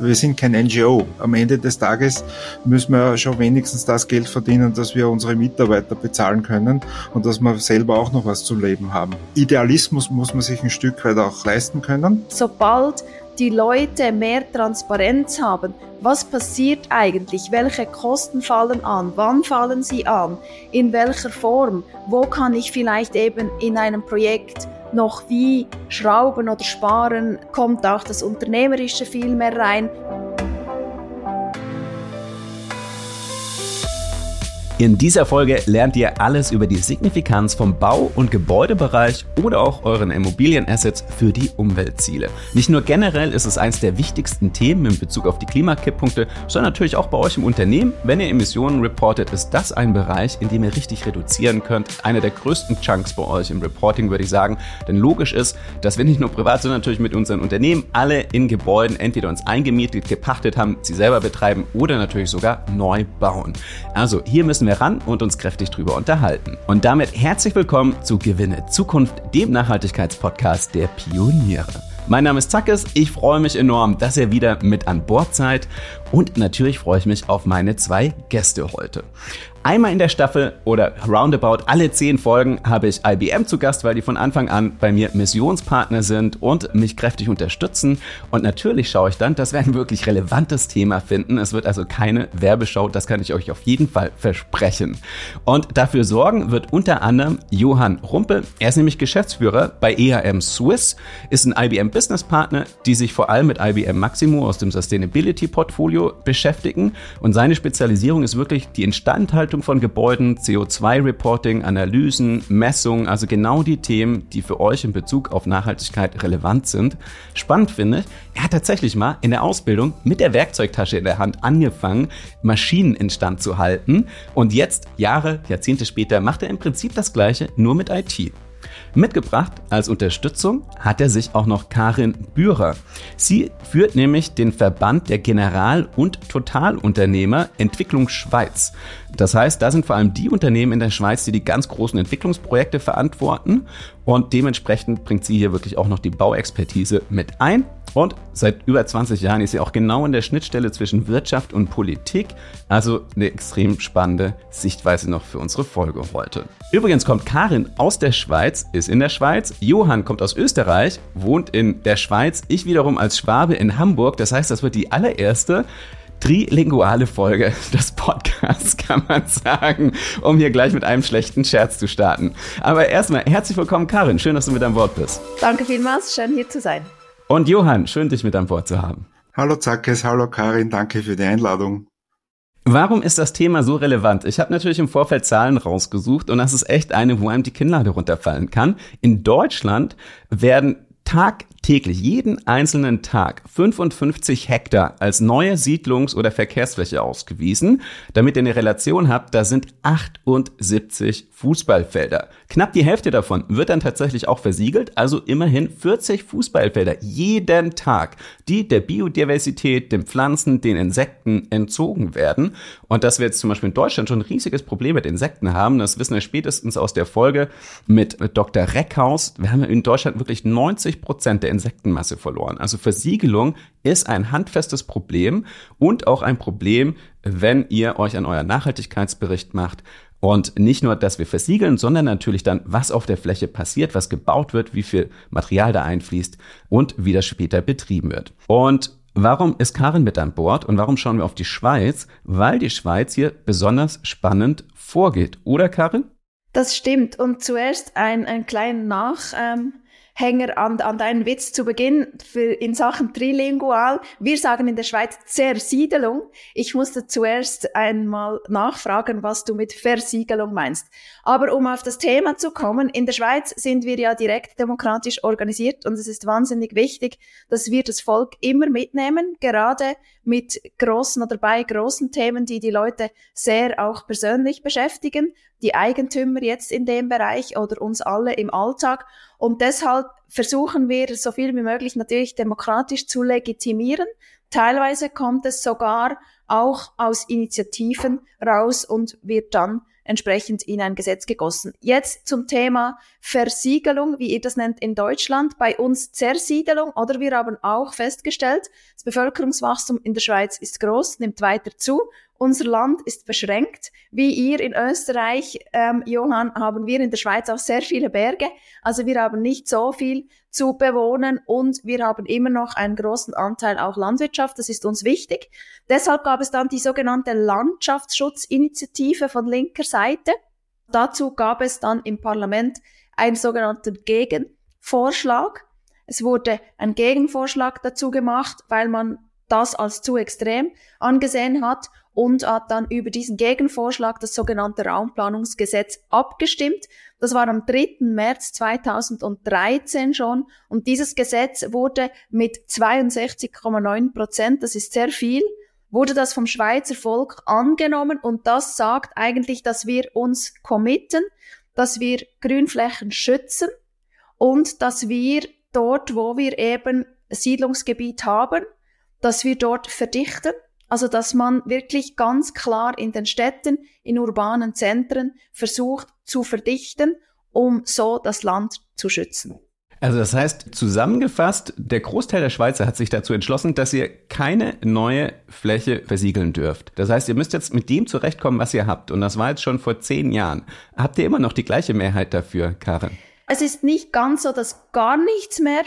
Wir sind kein NGO. Am Ende des Tages müssen wir schon wenigstens das Geld verdienen, dass wir unsere Mitarbeiter bezahlen können und dass wir selber auch noch was zu leben haben. Idealismus muss man sich ein Stück weit auch leisten können. Sobald die Leute mehr Transparenz haben, was passiert eigentlich, welche Kosten fallen an, wann fallen sie an, in welcher Form, wo kann ich vielleicht eben in einem Projekt noch wie schrauben oder sparen, kommt auch das Unternehmerische viel mehr rein. In dieser Folge lernt ihr alles über die Signifikanz vom Bau- und Gebäudebereich oder auch euren Immobilienassets für die Umweltziele. Nicht nur generell ist es eines der wichtigsten Themen in Bezug auf die Klimakipppunkte, sondern natürlich auch bei euch im Unternehmen. Wenn ihr Emissionen reportet, ist das ein Bereich, in dem ihr richtig reduzieren könnt. Einer der größten Chunks bei euch im Reporting, würde ich sagen. Denn logisch ist, dass wir nicht nur privat, sondern natürlich mit unseren Unternehmen alle in Gebäuden entweder uns eingemietet, gepachtet haben, sie selber betreiben oder natürlich sogar neu bauen. Also hier müssen wir wir ran und uns kräftig drüber unterhalten. Und damit herzlich willkommen zu Gewinne Zukunft, dem Nachhaltigkeitspodcast der Pioniere. Mein Name ist Zackes, ich freue mich enorm, dass ihr wieder mit an Bord seid und natürlich freue ich mich auf meine zwei Gäste heute. Einmal in der Staffel oder roundabout alle zehn Folgen habe ich IBM zu Gast, weil die von Anfang an bei mir Missionspartner sind und mich kräftig unterstützen. Und natürlich schaue ich dann, dass wir ein wirklich relevantes Thema finden. Es wird also keine Werbeschau, das kann ich euch auf jeden Fall versprechen. Und dafür sorgen wird unter anderem Johann Rumpe. Er ist nämlich Geschäftsführer bei EAM Swiss, ist ein IBM Business Partner, die sich vor allem mit IBM Maximo aus dem Sustainability Portfolio beschäftigen. Und seine Spezialisierung ist wirklich die Instandhaltung Instandhaltung von Gebäuden, CO2-Reporting, Analysen, Messungen, also genau die Themen, die für euch in Bezug auf Nachhaltigkeit relevant sind. Spannend finde ich, er hat tatsächlich mal in der Ausbildung mit der Werkzeugtasche in der Hand angefangen, Maschinen instand zu halten und jetzt, Jahre, Jahrzehnte später, macht er im Prinzip das Gleiche, nur mit IT. Mitgebracht als Unterstützung hat er sich auch noch Karin Bührer. Sie führt nämlich den Verband der General- und Totalunternehmer Entwicklung Schweiz. Das heißt, da sind vor allem die Unternehmen in der Schweiz, die die ganz großen Entwicklungsprojekte verantworten und dementsprechend bringt sie hier wirklich auch noch die Bauexpertise mit ein. Und seit über 20 Jahren ist sie auch genau in der Schnittstelle zwischen Wirtschaft und Politik. Also eine extrem spannende Sichtweise noch für unsere Folge heute. Übrigens kommt Karin aus der Schweiz, ist in der Schweiz. Johann kommt aus Österreich, wohnt in der Schweiz. Ich wiederum als Schwabe in Hamburg. Das heißt, das wird die allererste trilinguale Folge des Podcasts, kann man sagen, um hier gleich mit einem schlechten Scherz zu starten. Aber erstmal herzlich willkommen, Karin. Schön, dass du mit an Bord bist. Danke vielmals, schön hier zu sein. Und Johann, schön dich mit an Bord zu haben. Hallo Zackes, hallo Karin, danke für die Einladung. Warum ist das Thema so relevant? Ich habe natürlich im Vorfeld Zahlen rausgesucht und das ist echt eine, wo einem die Kinnlade runterfallen kann. In Deutschland werden tagtäglich, jeden einzelnen Tag 55 Hektar als neue Siedlungs- oder Verkehrsfläche ausgewiesen. Damit ihr eine Relation habt, da sind 78 Fußballfelder. Knapp die Hälfte davon wird dann tatsächlich auch versiegelt, also immerhin 40 Fußballfelder jeden Tag, die der Biodiversität, den Pflanzen, den Insekten entzogen werden. Und dass wir jetzt zum Beispiel in Deutschland schon ein riesiges Problem mit Insekten haben, das wissen wir spätestens aus der Folge mit Dr. Reckhaus. Wir haben in Deutschland wirklich 90 Prozent der Insektenmasse verloren. Also Versiegelung ist ein handfestes Problem und auch ein Problem, wenn ihr euch an euren Nachhaltigkeitsbericht macht und nicht nur, dass wir versiegeln, sondern natürlich dann, was auf der Fläche passiert, was gebaut wird, wie viel Material da einfließt und wie das später betrieben wird. Und Warum ist Karin mit an Bord und warum schauen wir auf die Schweiz? Weil die Schweiz hier besonders spannend vorgeht, oder Karin? Das stimmt. Und zuerst ein, ein kleiner Nach, ähm, Hänger an, an deinen Witz zu Beginn für, in Sachen trilingual. Wir sagen in der Schweiz Zersiedelung. Ich musste zuerst einmal nachfragen, was du mit Versiegelung meinst. Aber um auf das Thema zu kommen, in der Schweiz sind wir ja direkt demokratisch organisiert und es ist wahnsinnig wichtig, dass wir das Volk immer mitnehmen, gerade mit großen oder bei großen Themen, die die Leute sehr auch persönlich beschäftigen, die Eigentümer jetzt in dem Bereich oder uns alle im Alltag. Und deshalb versuchen wir so viel wie möglich natürlich demokratisch zu legitimieren. Teilweise kommt es sogar auch aus Initiativen raus und wird dann entsprechend in ein Gesetz gegossen. Jetzt zum Thema Versiegelung, wie ihr das nennt in Deutschland, bei uns Zersiedelung, oder wir haben auch festgestellt, das Bevölkerungswachstum in der Schweiz ist groß, nimmt weiter zu unser Land ist beschränkt. Wie ihr in Österreich, ähm, Johann, haben wir in der Schweiz auch sehr viele Berge. Also wir haben nicht so viel zu bewohnen und wir haben immer noch einen großen Anteil auch Landwirtschaft. Das ist uns wichtig. Deshalb gab es dann die sogenannte Landschaftsschutzinitiative von linker Seite. Dazu gab es dann im Parlament einen sogenannten Gegenvorschlag. Es wurde ein Gegenvorschlag dazu gemacht, weil man das als zu extrem angesehen hat und hat dann über diesen Gegenvorschlag, das sogenannte Raumplanungsgesetz, abgestimmt. Das war am 3. März 2013 schon und dieses Gesetz wurde mit 62,9 Prozent, das ist sehr viel, wurde das vom Schweizer Volk angenommen und das sagt eigentlich, dass wir uns committen, dass wir Grünflächen schützen und dass wir dort, wo wir eben Siedlungsgebiet haben, dass wir dort verdichten also, dass man wirklich ganz klar in den Städten, in urbanen Zentren versucht zu verdichten, um so das Land zu schützen. Also das heißt, zusammengefasst, der Großteil der Schweizer hat sich dazu entschlossen, dass ihr keine neue Fläche versiegeln dürft. Das heißt, ihr müsst jetzt mit dem zurechtkommen, was ihr habt. Und das war jetzt schon vor zehn Jahren. Habt ihr immer noch die gleiche Mehrheit dafür, Karin? Es ist nicht ganz so, dass gar nichts mehr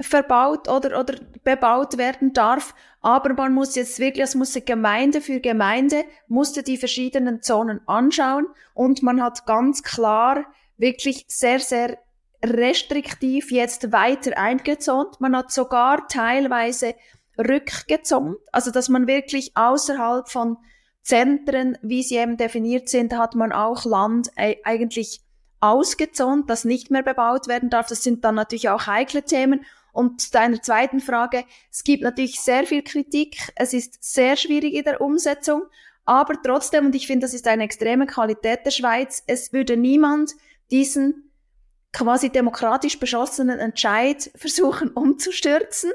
verbaut oder, oder bebaut werden darf. Aber man muss jetzt wirklich, es muss Gemeinde für Gemeinde, musste die verschiedenen Zonen anschauen und man hat ganz klar wirklich sehr, sehr restriktiv jetzt weiter eingezont. Man hat sogar teilweise rückgezont, also dass man wirklich außerhalb von Zentren, wie sie eben definiert sind, hat man auch Land eigentlich ausgezont, das nicht mehr bebaut werden darf. Das sind dann natürlich auch heikle Themen. Und zu deiner zweiten Frage, es gibt natürlich sehr viel Kritik, es ist sehr schwierig in der Umsetzung, aber trotzdem, und ich finde, das ist eine extreme Qualität der Schweiz, es würde niemand diesen quasi demokratisch beschlossenen Entscheid versuchen umzustürzen,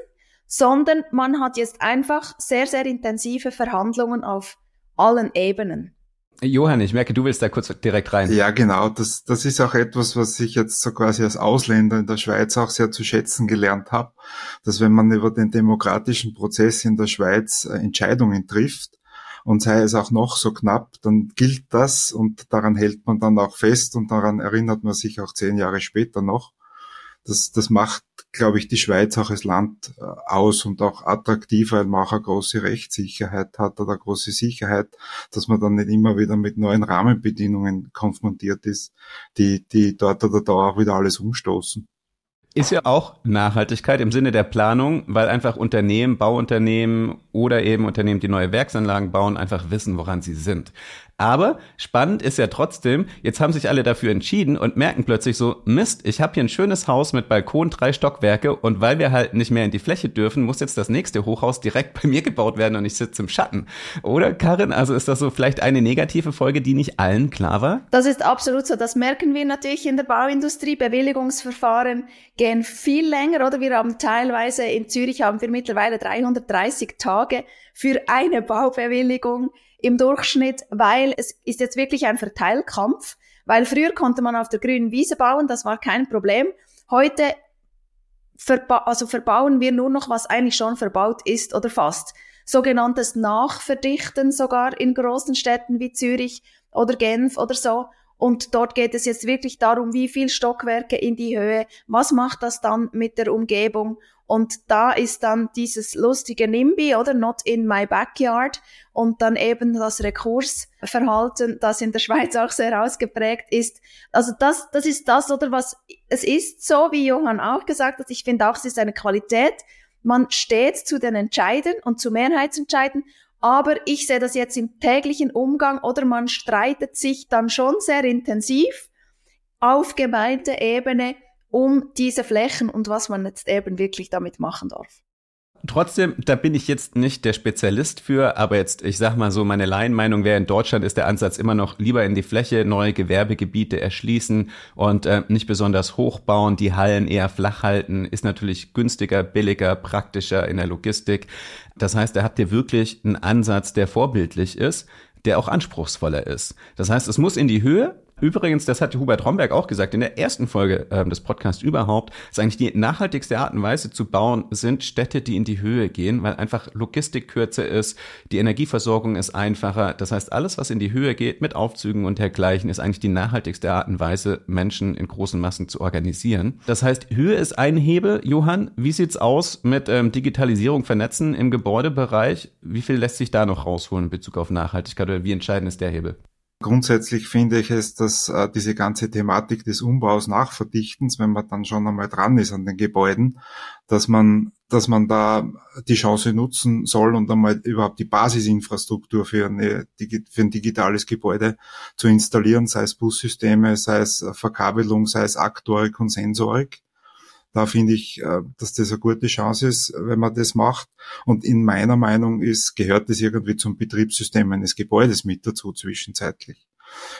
sondern man hat jetzt einfach sehr, sehr intensive Verhandlungen auf allen Ebenen. Johann, ich merke, du willst da kurz direkt rein. Ja, genau. Das, das ist auch etwas, was ich jetzt so quasi als Ausländer in der Schweiz auch sehr zu schätzen gelernt habe, dass wenn man über den demokratischen Prozess in der Schweiz äh, Entscheidungen trifft, und sei es auch noch so knapp, dann gilt das und daran hält man dann auch fest und daran erinnert man sich auch zehn Jahre später noch das, das macht, glaube ich, die Schweiz auch als Land äh, aus und auch attraktiver, weil man auch eine große Rechtssicherheit hat oder eine große Sicherheit, dass man dann nicht immer wieder mit neuen Rahmenbedingungen konfrontiert ist, die, die dort oder da auch wieder alles umstoßen. Ist ja auch Nachhaltigkeit im Sinne der Planung, weil einfach Unternehmen, Bauunternehmen oder eben Unternehmen, die neue Werksanlagen bauen, einfach wissen, woran sie sind. Aber spannend ist ja trotzdem, jetzt haben sich alle dafür entschieden und merken plötzlich so, Mist, ich habe hier ein schönes Haus mit Balkon, drei Stockwerke und weil wir halt nicht mehr in die Fläche dürfen, muss jetzt das nächste Hochhaus direkt bei mir gebaut werden und ich sitze im Schatten. Oder Karin, also ist das so vielleicht eine negative Folge, die nicht allen klar war? Das ist absolut so. Das merken wir natürlich in der Bauindustrie. Bewilligungsverfahren gehen viel länger, oder? Wir haben teilweise in Zürich haben wir mittlerweile 330 Tage für eine Baubewilligung im Durchschnitt, weil es ist jetzt wirklich ein Verteilkampf, weil früher konnte man auf der grünen Wiese bauen, das war kein Problem. Heute verba also verbauen wir nur noch, was eigentlich schon verbaut ist oder fast. Sogenanntes Nachverdichten sogar in großen Städten wie Zürich oder Genf oder so. Und dort geht es jetzt wirklich darum, wie viel Stockwerke in die Höhe, was macht das dann mit der Umgebung und da ist dann dieses lustige NIMBY, oder Not in my backyard. Und dann eben das Rekursverhalten, das in der Schweiz auch sehr ausgeprägt ist. Also das, das ist das, oder was, es ist so, wie Johann auch gesagt hat. Ich finde auch, es ist eine Qualität. Man steht zu den Entscheiden und zu Mehrheitsentscheiden. Aber ich sehe das jetzt im täglichen Umgang oder man streitet sich dann schon sehr intensiv auf Gemeindeebene um diese Flächen und was man jetzt eben wirklich damit machen darf. Trotzdem, da bin ich jetzt nicht der Spezialist für, aber jetzt, ich sag mal so, meine Laienmeinung wäre, in Deutschland ist der Ansatz immer noch lieber in die Fläche neue Gewerbegebiete erschließen und äh, nicht besonders hochbauen, die Hallen eher flach halten, ist natürlich günstiger, billiger, praktischer in der Logistik. Das heißt, da habt ihr wirklich einen Ansatz, der vorbildlich ist. der auch anspruchsvoller ist. Das heißt, es muss in die Höhe, Übrigens, das hat Hubert Romberg auch gesagt, in der ersten Folge äh, des Podcasts überhaupt, ist eigentlich die nachhaltigste Art und Weise zu bauen, sind Städte, die in die Höhe gehen, weil einfach Logistik kürzer ist, die Energieversorgung ist einfacher. Das heißt, alles, was in die Höhe geht, mit Aufzügen und dergleichen, ist eigentlich die nachhaltigste Art und Weise, Menschen in großen Massen zu organisieren. Das heißt, Höhe ist ein Hebel. Johann, wie sieht's aus mit ähm, Digitalisierung, Vernetzen im Gebäudebereich? Wie viel lässt sich da noch rausholen in Bezug auf Nachhaltigkeit oder wie entscheidend ist der Hebel? Grundsätzlich finde ich es, dass äh, diese ganze Thematik des Umbaus Nachverdichtens, wenn man dann schon einmal dran ist an den Gebäuden, dass man, dass man da die Chance nutzen soll und einmal überhaupt die Basisinfrastruktur für, eine, für ein digitales Gebäude zu installieren, sei es Bussysteme, sei es Verkabelung, sei es Aktorik und Sensorik. Da finde ich, äh, dass das eine gute Chance ist, wenn man das macht. Und in meiner Meinung ist, gehört das irgendwie zum Betriebssystem eines Gebäudes mit dazu zwischenzeitlich.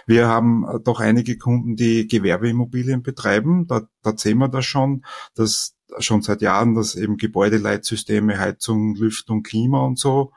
Wir haben äh, doch einige Kunden, die Gewerbeimmobilien betreiben. Da, da sehen wir das schon, dass schon seit Jahren, dass eben Gebäudeleitsysteme, Heizung, Lüftung, Klima und so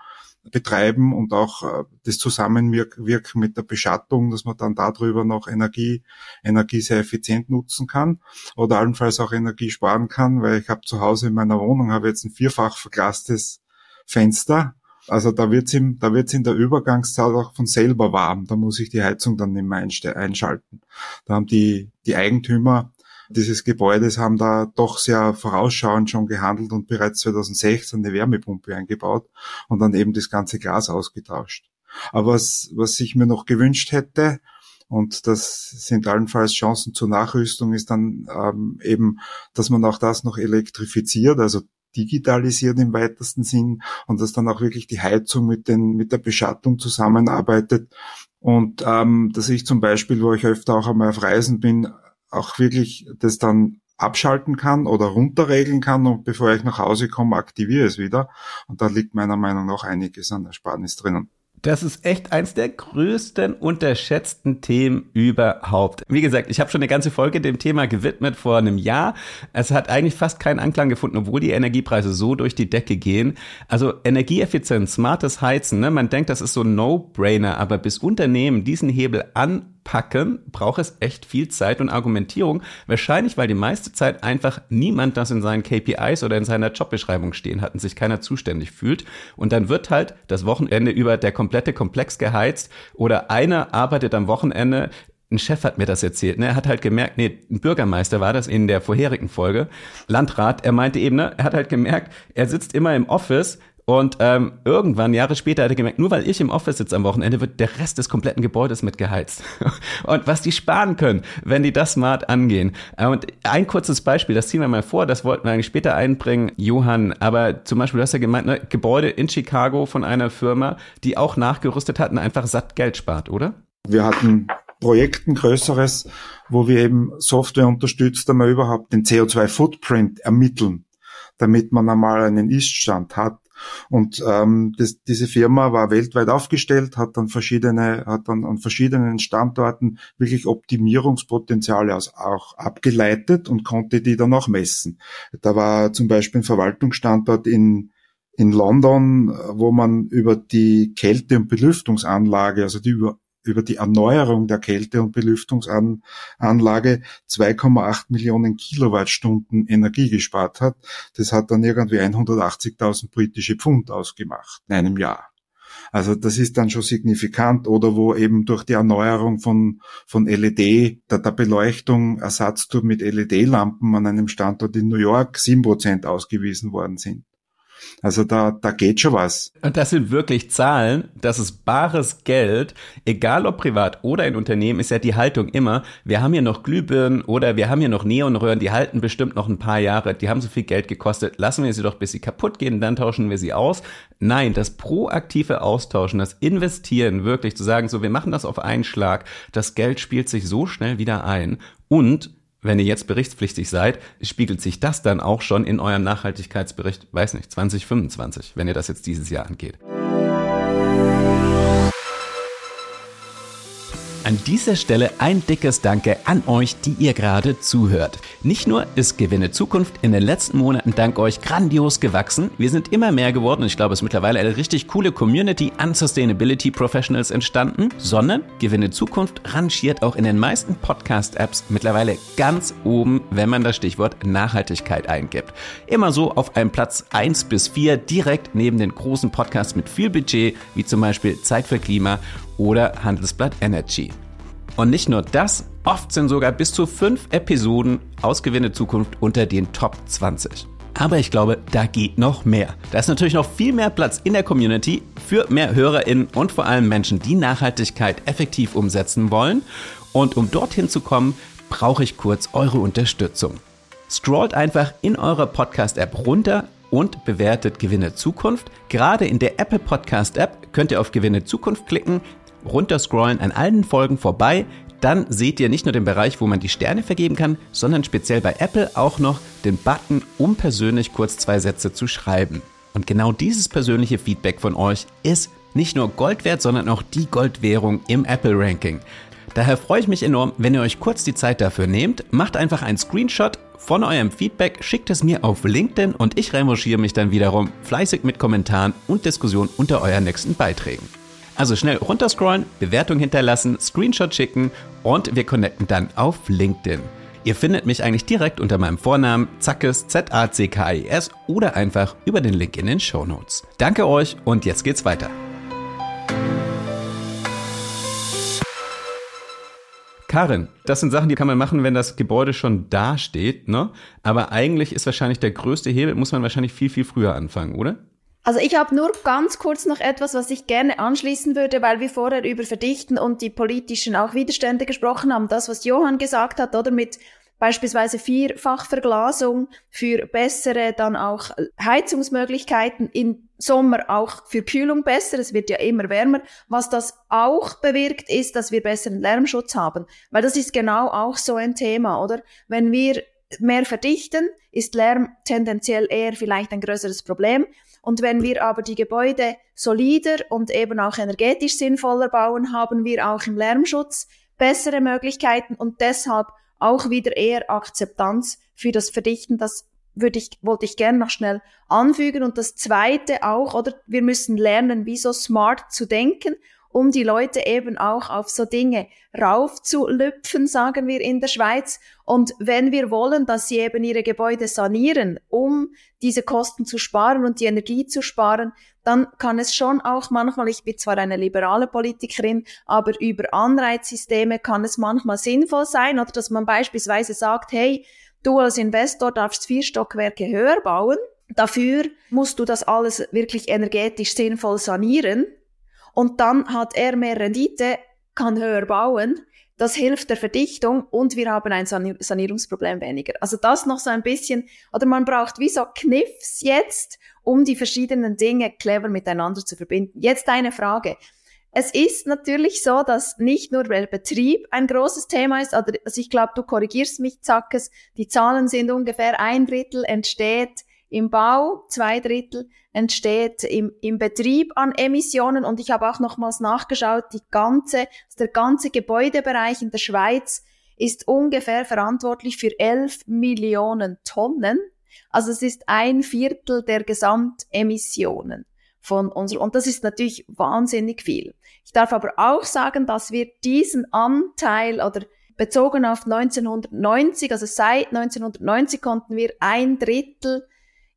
betreiben und auch äh, das Zusammenwirken mit der Beschattung, dass man dann darüber noch Energie, Energie sehr effizient nutzen kann oder allenfalls auch Energie sparen kann, weil ich habe zu Hause in meiner Wohnung habe jetzt ein vierfach verglastes Fenster. Also da wird's im, da wird's in der Übergangszeit auch von selber warm. Da muss ich die Heizung dann nicht mehr einschalten. Da haben die, die Eigentümer dieses Gebäudes haben da doch sehr vorausschauend schon gehandelt und bereits 2016 eine Wärmepumpe eingebaut und dann eben das ganze Glas ausgetauscht. Aber was, was ich mir noch gewünscht hätte, und das sind allenfalls Chancen zur Nachrüstung, ist dann ähm, eben, dass man auch das noch elektrifiziert, also digitalisiert im weitesten Sinn und dass dann auch wirklich die Heizung mit, den, mit der Beschattung zusammenarbeitet. Und ähm, dass ich zum Beispiel, wo ich öfter auch einmal auf Reisen bin, auch wirklich das dann abschalten kann oder runterregeln kann und bevor ich nach Hause komme, aktiviere es wieder. Und da liegt meiner Meinung nach einiges an Ersparnis drinnen. Das ist echt eins der größten unterschätzten Themen überhaupt. Wie gesagt, ich habe schon eine ganze Folge dem Thema gewidmet vor einem Jahr. Es hat eigentlich fast keinen Anklang gefunden, obwohl die Energiepreise so durch die Decke gehen. Also Energieeffizienz, smartes Heizen, ne? man denkt, das ist so ein No-Brainer, aber bis Unternehmen diesen Hebel an packen, braucht es echt viel Zeit und Argumentierung. Wahrscheinlich, weil die meiste Zeit einfach niemand das in seinen KPIs oder in seiner Jobbeschreibung stehen hat und sich keiner zuständig fühlt. Und dann wird halt das Wochenende über der komplette Komplex geheizt oder einer arbeitet am Wochenende ein Chef hat mir das erzählt. Ne? Er hat halt gemerkt, nee, ein Bürgermeister war das in der vorherigen Folge, Landrat. Er meinte eben, ne, er hat halt gemerkt, er sitzt immer im Office, und ähm, irgendwann, Jahre später, hat er gemerkt, nur weil ich im Office sitze am Wochenende, wird der Rest des kompletten Gebäudes mitgeheizt. und was die sparen können, wenn die das smart angehen. Und ein kurzes Beispiel, das ziehen wir mal vor, das wollten wir eigentlich später einbringen, Johann. Aber zum Beispiel, du hast ja gemeint, ne, Gebäude in Chicago von einer Firma, die auch nachgerüstet hat und einfach satt Geld spart, oder? Wir hatten Projekt ein größeres, wo wir eben Software unterstützt, einmal überhaupt den CO2-Footprint ermitteln, damit man einmal einen Iststand hat und ähm, das, diese Firma war weltweit aufgestellt, hat dann verschiedene, hat dann an verschiedenen Standorten wirklich Optimierungspotenziale aus, auch abgeleitet und konnte die dann auch messen. Da war zum Beispiel ein Verwaltungsstandort in in London, wo man über die Kälte- und Belüftungsanlage, also die über die Erneuerung der Kälte- und Belüftungsanlage 2,8 Millionen Kilowattstunden Energie gespart hat. Das hat dann irgendwie 180.000 britische Pfund ausgemacht in einem Jahr. Also das ist dann schon signifikant oder wo eben durch die Erneuerung von, von LED, der, der Beleuchtung, Ersatztour mit LED-Lampen an einem Standort in New York sieben Prozent ausgewiesen worden sind. Also da, da geht schon was. Und das sind wirklich Zahlen, das ist bares Geld, egal ob privat oder in Unternehmen, ist ja die Haltung immer, wir haben hier noch Glühbirnen oder wir haben hier noch Neonröhren, die halten bestimmt noch ein paar Jahre, die haben so viel Geld gekostet, lassen wir sie doch, bis sie kaputt gehen, dann tauschen wir sie aus. Nein, das proaktive Austauschen, das Investieren, wirklich zu sagen, so, wir machen das auf einen Schlag, das Geld spielt sich so schnell wieder ein und wenn ihr jetzt berichtspflichtig seid, spiegelt sich das dann auch schon in eurem Nachhaltigkeitsbericht, weiß nicht, 2025, wenn ihr das jetzt dieses Jahr angeht. An dieser Stelle ein dickes Danke an euch, die ihr gerade zuhört. Nicht nur ist Gewinne Zukunft in den letzten Monaten dank euch grandios gewachsen, wir sind immer mehr geworden und ich glaube, es ist mittlerweile eine richtig coole Community an Sustainability Professionals entstanden, sondern Gewinne Zukunft rangiert auch in den meisten Podcast-Apps mittlerweile ganz oben, wenn man das Stichwort Nachhaltigkeit eingibt. Immer so auf einem Platz 1 bis 4 direkt neben den großen Podcasts mit viel Budget, wie zum Beispiel Zeit für Klima oder Handelsblatt Energy. Und nicht nur das, oft sind sogar bis zu fünf Episoden aus Gewinne Zukunft unter den Top 20. Aber ich glaube, da geht noch mehr. Da ist natürlich noch viel mehr Platz in der Community für mehr HörerInnen und vor allem Menschen, die Nachhaltigkeit effektiv umsetzen wollen. Und um dorthin zu kommen, brauche ich kurz eure Unterstützung. Scrollt einfach in eurer Podcast-App runter und bewertet Gewinne Zukunft. Gerade in der Apple Podcast App könnt ihr auf Gewinne Zukunft klicken, runterscrollen an allen Folgen vorbei. Dann seht ihr nicht nur den Bereich, wo man die Sterne vergeben kann, sondern speziell bei Apple auch noch den Button, um persönlich kurz zwei Sätze zu schreiben. Und genau dieses persönliche Feedback von euch ist nicht nur Gold wert, sondern auch die Goldwährung im Apple Ranking. Daher freue ich mich enorm, wenn ihr euch kurz die Zeit dafür nehmt. Macht einfach einen Screenshot von eurem Feedback, schickt es mir auf LinkedIn und ich revanchiere mich dann wiederum fleißig mit Kommentaren und Diskussionen unter euren nächsten Beiträgen. Also schnell runterscrollen, Bewertung hinterlassen, Screenshot schicken und wir connecten dann auf LinkedIn. Ihr findet mich eigentlich direkt unter meinem Vornamen Zackes Z-A-C-K-I-S oder einfach über den Link in den Show Notes. Danke euch und jetzt geht's weiter. Karin, das sind Sachen, die kann man machen, wenn das Gebäude schon da steht, ne? Aber eigentlich ist wahrscheinlich der größte Hebel, muss man wahrscheinlich viel, viel früher anfangen, oder? Also ich habe nur ganz kurz noch etwas, was ich gerne anschließen würde, weil wir vorher über Verdichten und die politischen auch Widerstände gesprochen haben. Das, was Johann gesagt hat, oder mit beispielsweise Vierfachverglasung für bessere dann auch Heizungsmöglichkeiten im Sommer auch für Kühlung besser. Es wird ja immer wärmer. Was das auch bewirkt, ist, dass wir besseren Lärmschutz haben. Weil das ist genau auch so ein Thema, oder? Wenn wir mehr verdichten, ist Lärm tendenziell eher vielleicht ein größeres Problem. Und wenn wir aber die Gebäude solider und eben auch energetisch sinnvoller bauen, haben wir auch im Lärmschutz bessere Möglichkeiten und deshalb auch wieder eher Akzeptanz für das Verdichten. Das würde ich, wollte ich gerne noch schnell anfügen. Und das zweite auch, oder wir müssen lernen, wie so smart zu denken um die Leute eben auch auf so Dinge raufzulüpfen, sagen wir in der Schweiz. Und wenn wir wollen, dass sie eben ihre Gebäude sanieren, um diese Kosten zu sparen und die Energie zu sparen, dann kann es schon auch manchmal, ich bin zwar eine liberale Politikerin, aber über Anreizsysteme kann es manchmal sinnvoll sein, oder dass man beispielsweise sagt, hey, du als Investor darfst vier Stockwerke höher bauen, dafür musst du das alles wirklich energetisch sinnvoll sanieren und dann hat er mehr Rendite, kann höher bauen. Das hilft der Verdichtung und wir haben ein Sanierungsproblem weniger. Also das noch so ein bisschen, oder man braucht wie so Kniffs jetzt, um die verschiedenen Dinge clever miteinander zu verbinden. Jetzt eine Frage. Es ist natürlich so, dass nicht nur der Betrieb ein großes Thema ist, also ich glaube, du korrigierst mich, Zackes, die Zahlen sind ungefähr ein Drittel entsteht im Bau, zwei Drittel entsteht im, im Betrieb an Emissionen und ich habe auch nochmals nachgeschaut, die ganze, also der ganze Gebäudebereich in der Schweiz ist ungefähr verantwortlich für 11 Millionen Tonnen. Also es ist ein Viertel der Gesamtemissionen von unserer, und das ist natürlich wahnsinnig viel. Ich darf aber auch sagen, dass wir diesen Anteil oder bezogen auf 1990, also seit 1990 konnten wir ein Drittel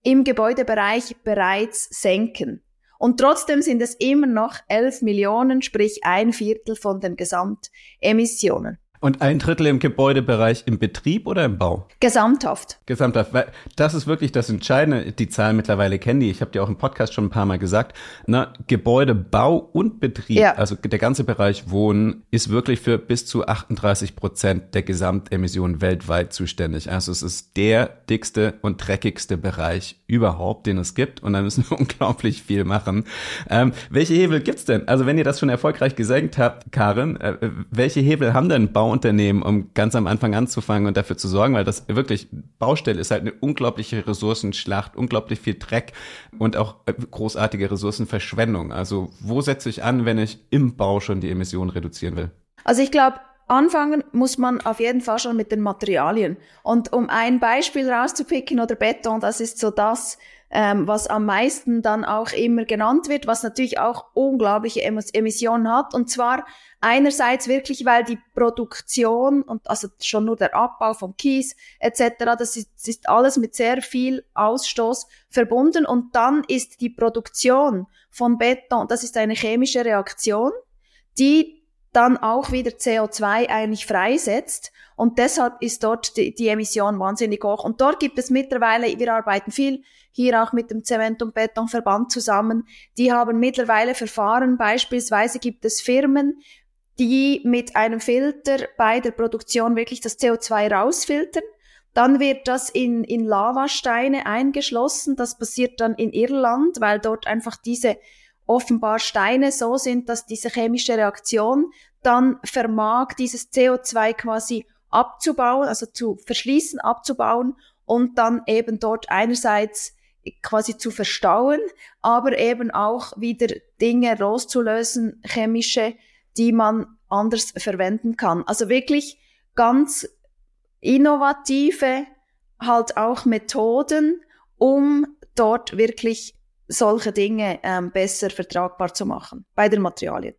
im Gebäudebereich bereits senken. Und trotzdem sind es immer noch 11 Millionen, sprich ein Viertel von den Gesamtemissionen. Und ein Drittel im Gebäudebereich im Betrieb oder im Bau? Gesamthaft. Gesamthaft. Weil das ist wirklich das Entscheidende. Die Zahlen mittlerweile kennen die. Ich habe dir auch im Podcast schon ein paar Mal gesagt. Na, Gebäude, Bau und Betrieb, ja. also der ganze Bereich Wohnen, ist wirklich für bis zu 38 Prozent der Gesamtemissionen weltweit zuständig. Also es ist der dickste und dreckigste Bereich überhaupt, den es gibt. Und da müssen wir unglaublich viel machen. Ähm, welche Hebel gibt's denn? Also wenn ihr das schon erfolgreich gesenkt habt, Karin, äh, welche Hebel haben denn Bau Bauunternehmen, um ganz am Anfang anzufangen und dafür zu sorgen, weil das wirklich Baustelle ist halt eine unglaubliche Ressourcenschlacht, unglaublich viel Dreck und auch äh, großartige Ressourcenverschwendung. Also wo setze ich an, wenn ich im Bau schon die Emissionen reduzieren will? Also ich glaube, anfangen muss man auf jeden Fall schon mit den Materialien. Und um ein Beispiel rauszupicken oder Beton, das ist so das, ähm, was am meisten dann auch immer genannt wird, was natürlich auch unglaubliche Emissionen hat. Und zwar einerseits wirklich, weil die Produktion und also schon nur der Abbau vom Kies etc., das ist, das ist alles mit sehr viel Ausstoß verbunden. Und dann ist die Produktion von Beton, das ist eine chemische Reaktion, die dann auch wieder CO2 eigentlich freisetzt. Und deshalb ist dort die, die, Emission wahnsinnig hoch. Und dort gibt es mittlerweile, wir arbeiten viel hier auch mit dem Zement- und Betonverband zusammen, die haben mittlerweile Verfahren, beispielsweise gibt es Firmen, die mit einem Filter bei der Produktion wirklich das CO2 rausfiltern. Dann wird das in, in Lavasteine eingeschlossen. Das passiert dann in Irland, weil dort einfach diese offenbar Steine so sind, dass diese chemische Reaktion dann vermag, dieses CO2 quasi abzubauen, also zu verschließen, abzubauen und dann eben dort einerseits quasi zu verstauen, aber eben auch wieder Dinge loszulösen, chemische, die man anders verwenden kann. Also wirklich ganz innovative halt auch Methoden, um dort wirklich solche Dinge ähm, besser vertragbar zu machen bei den Materialien.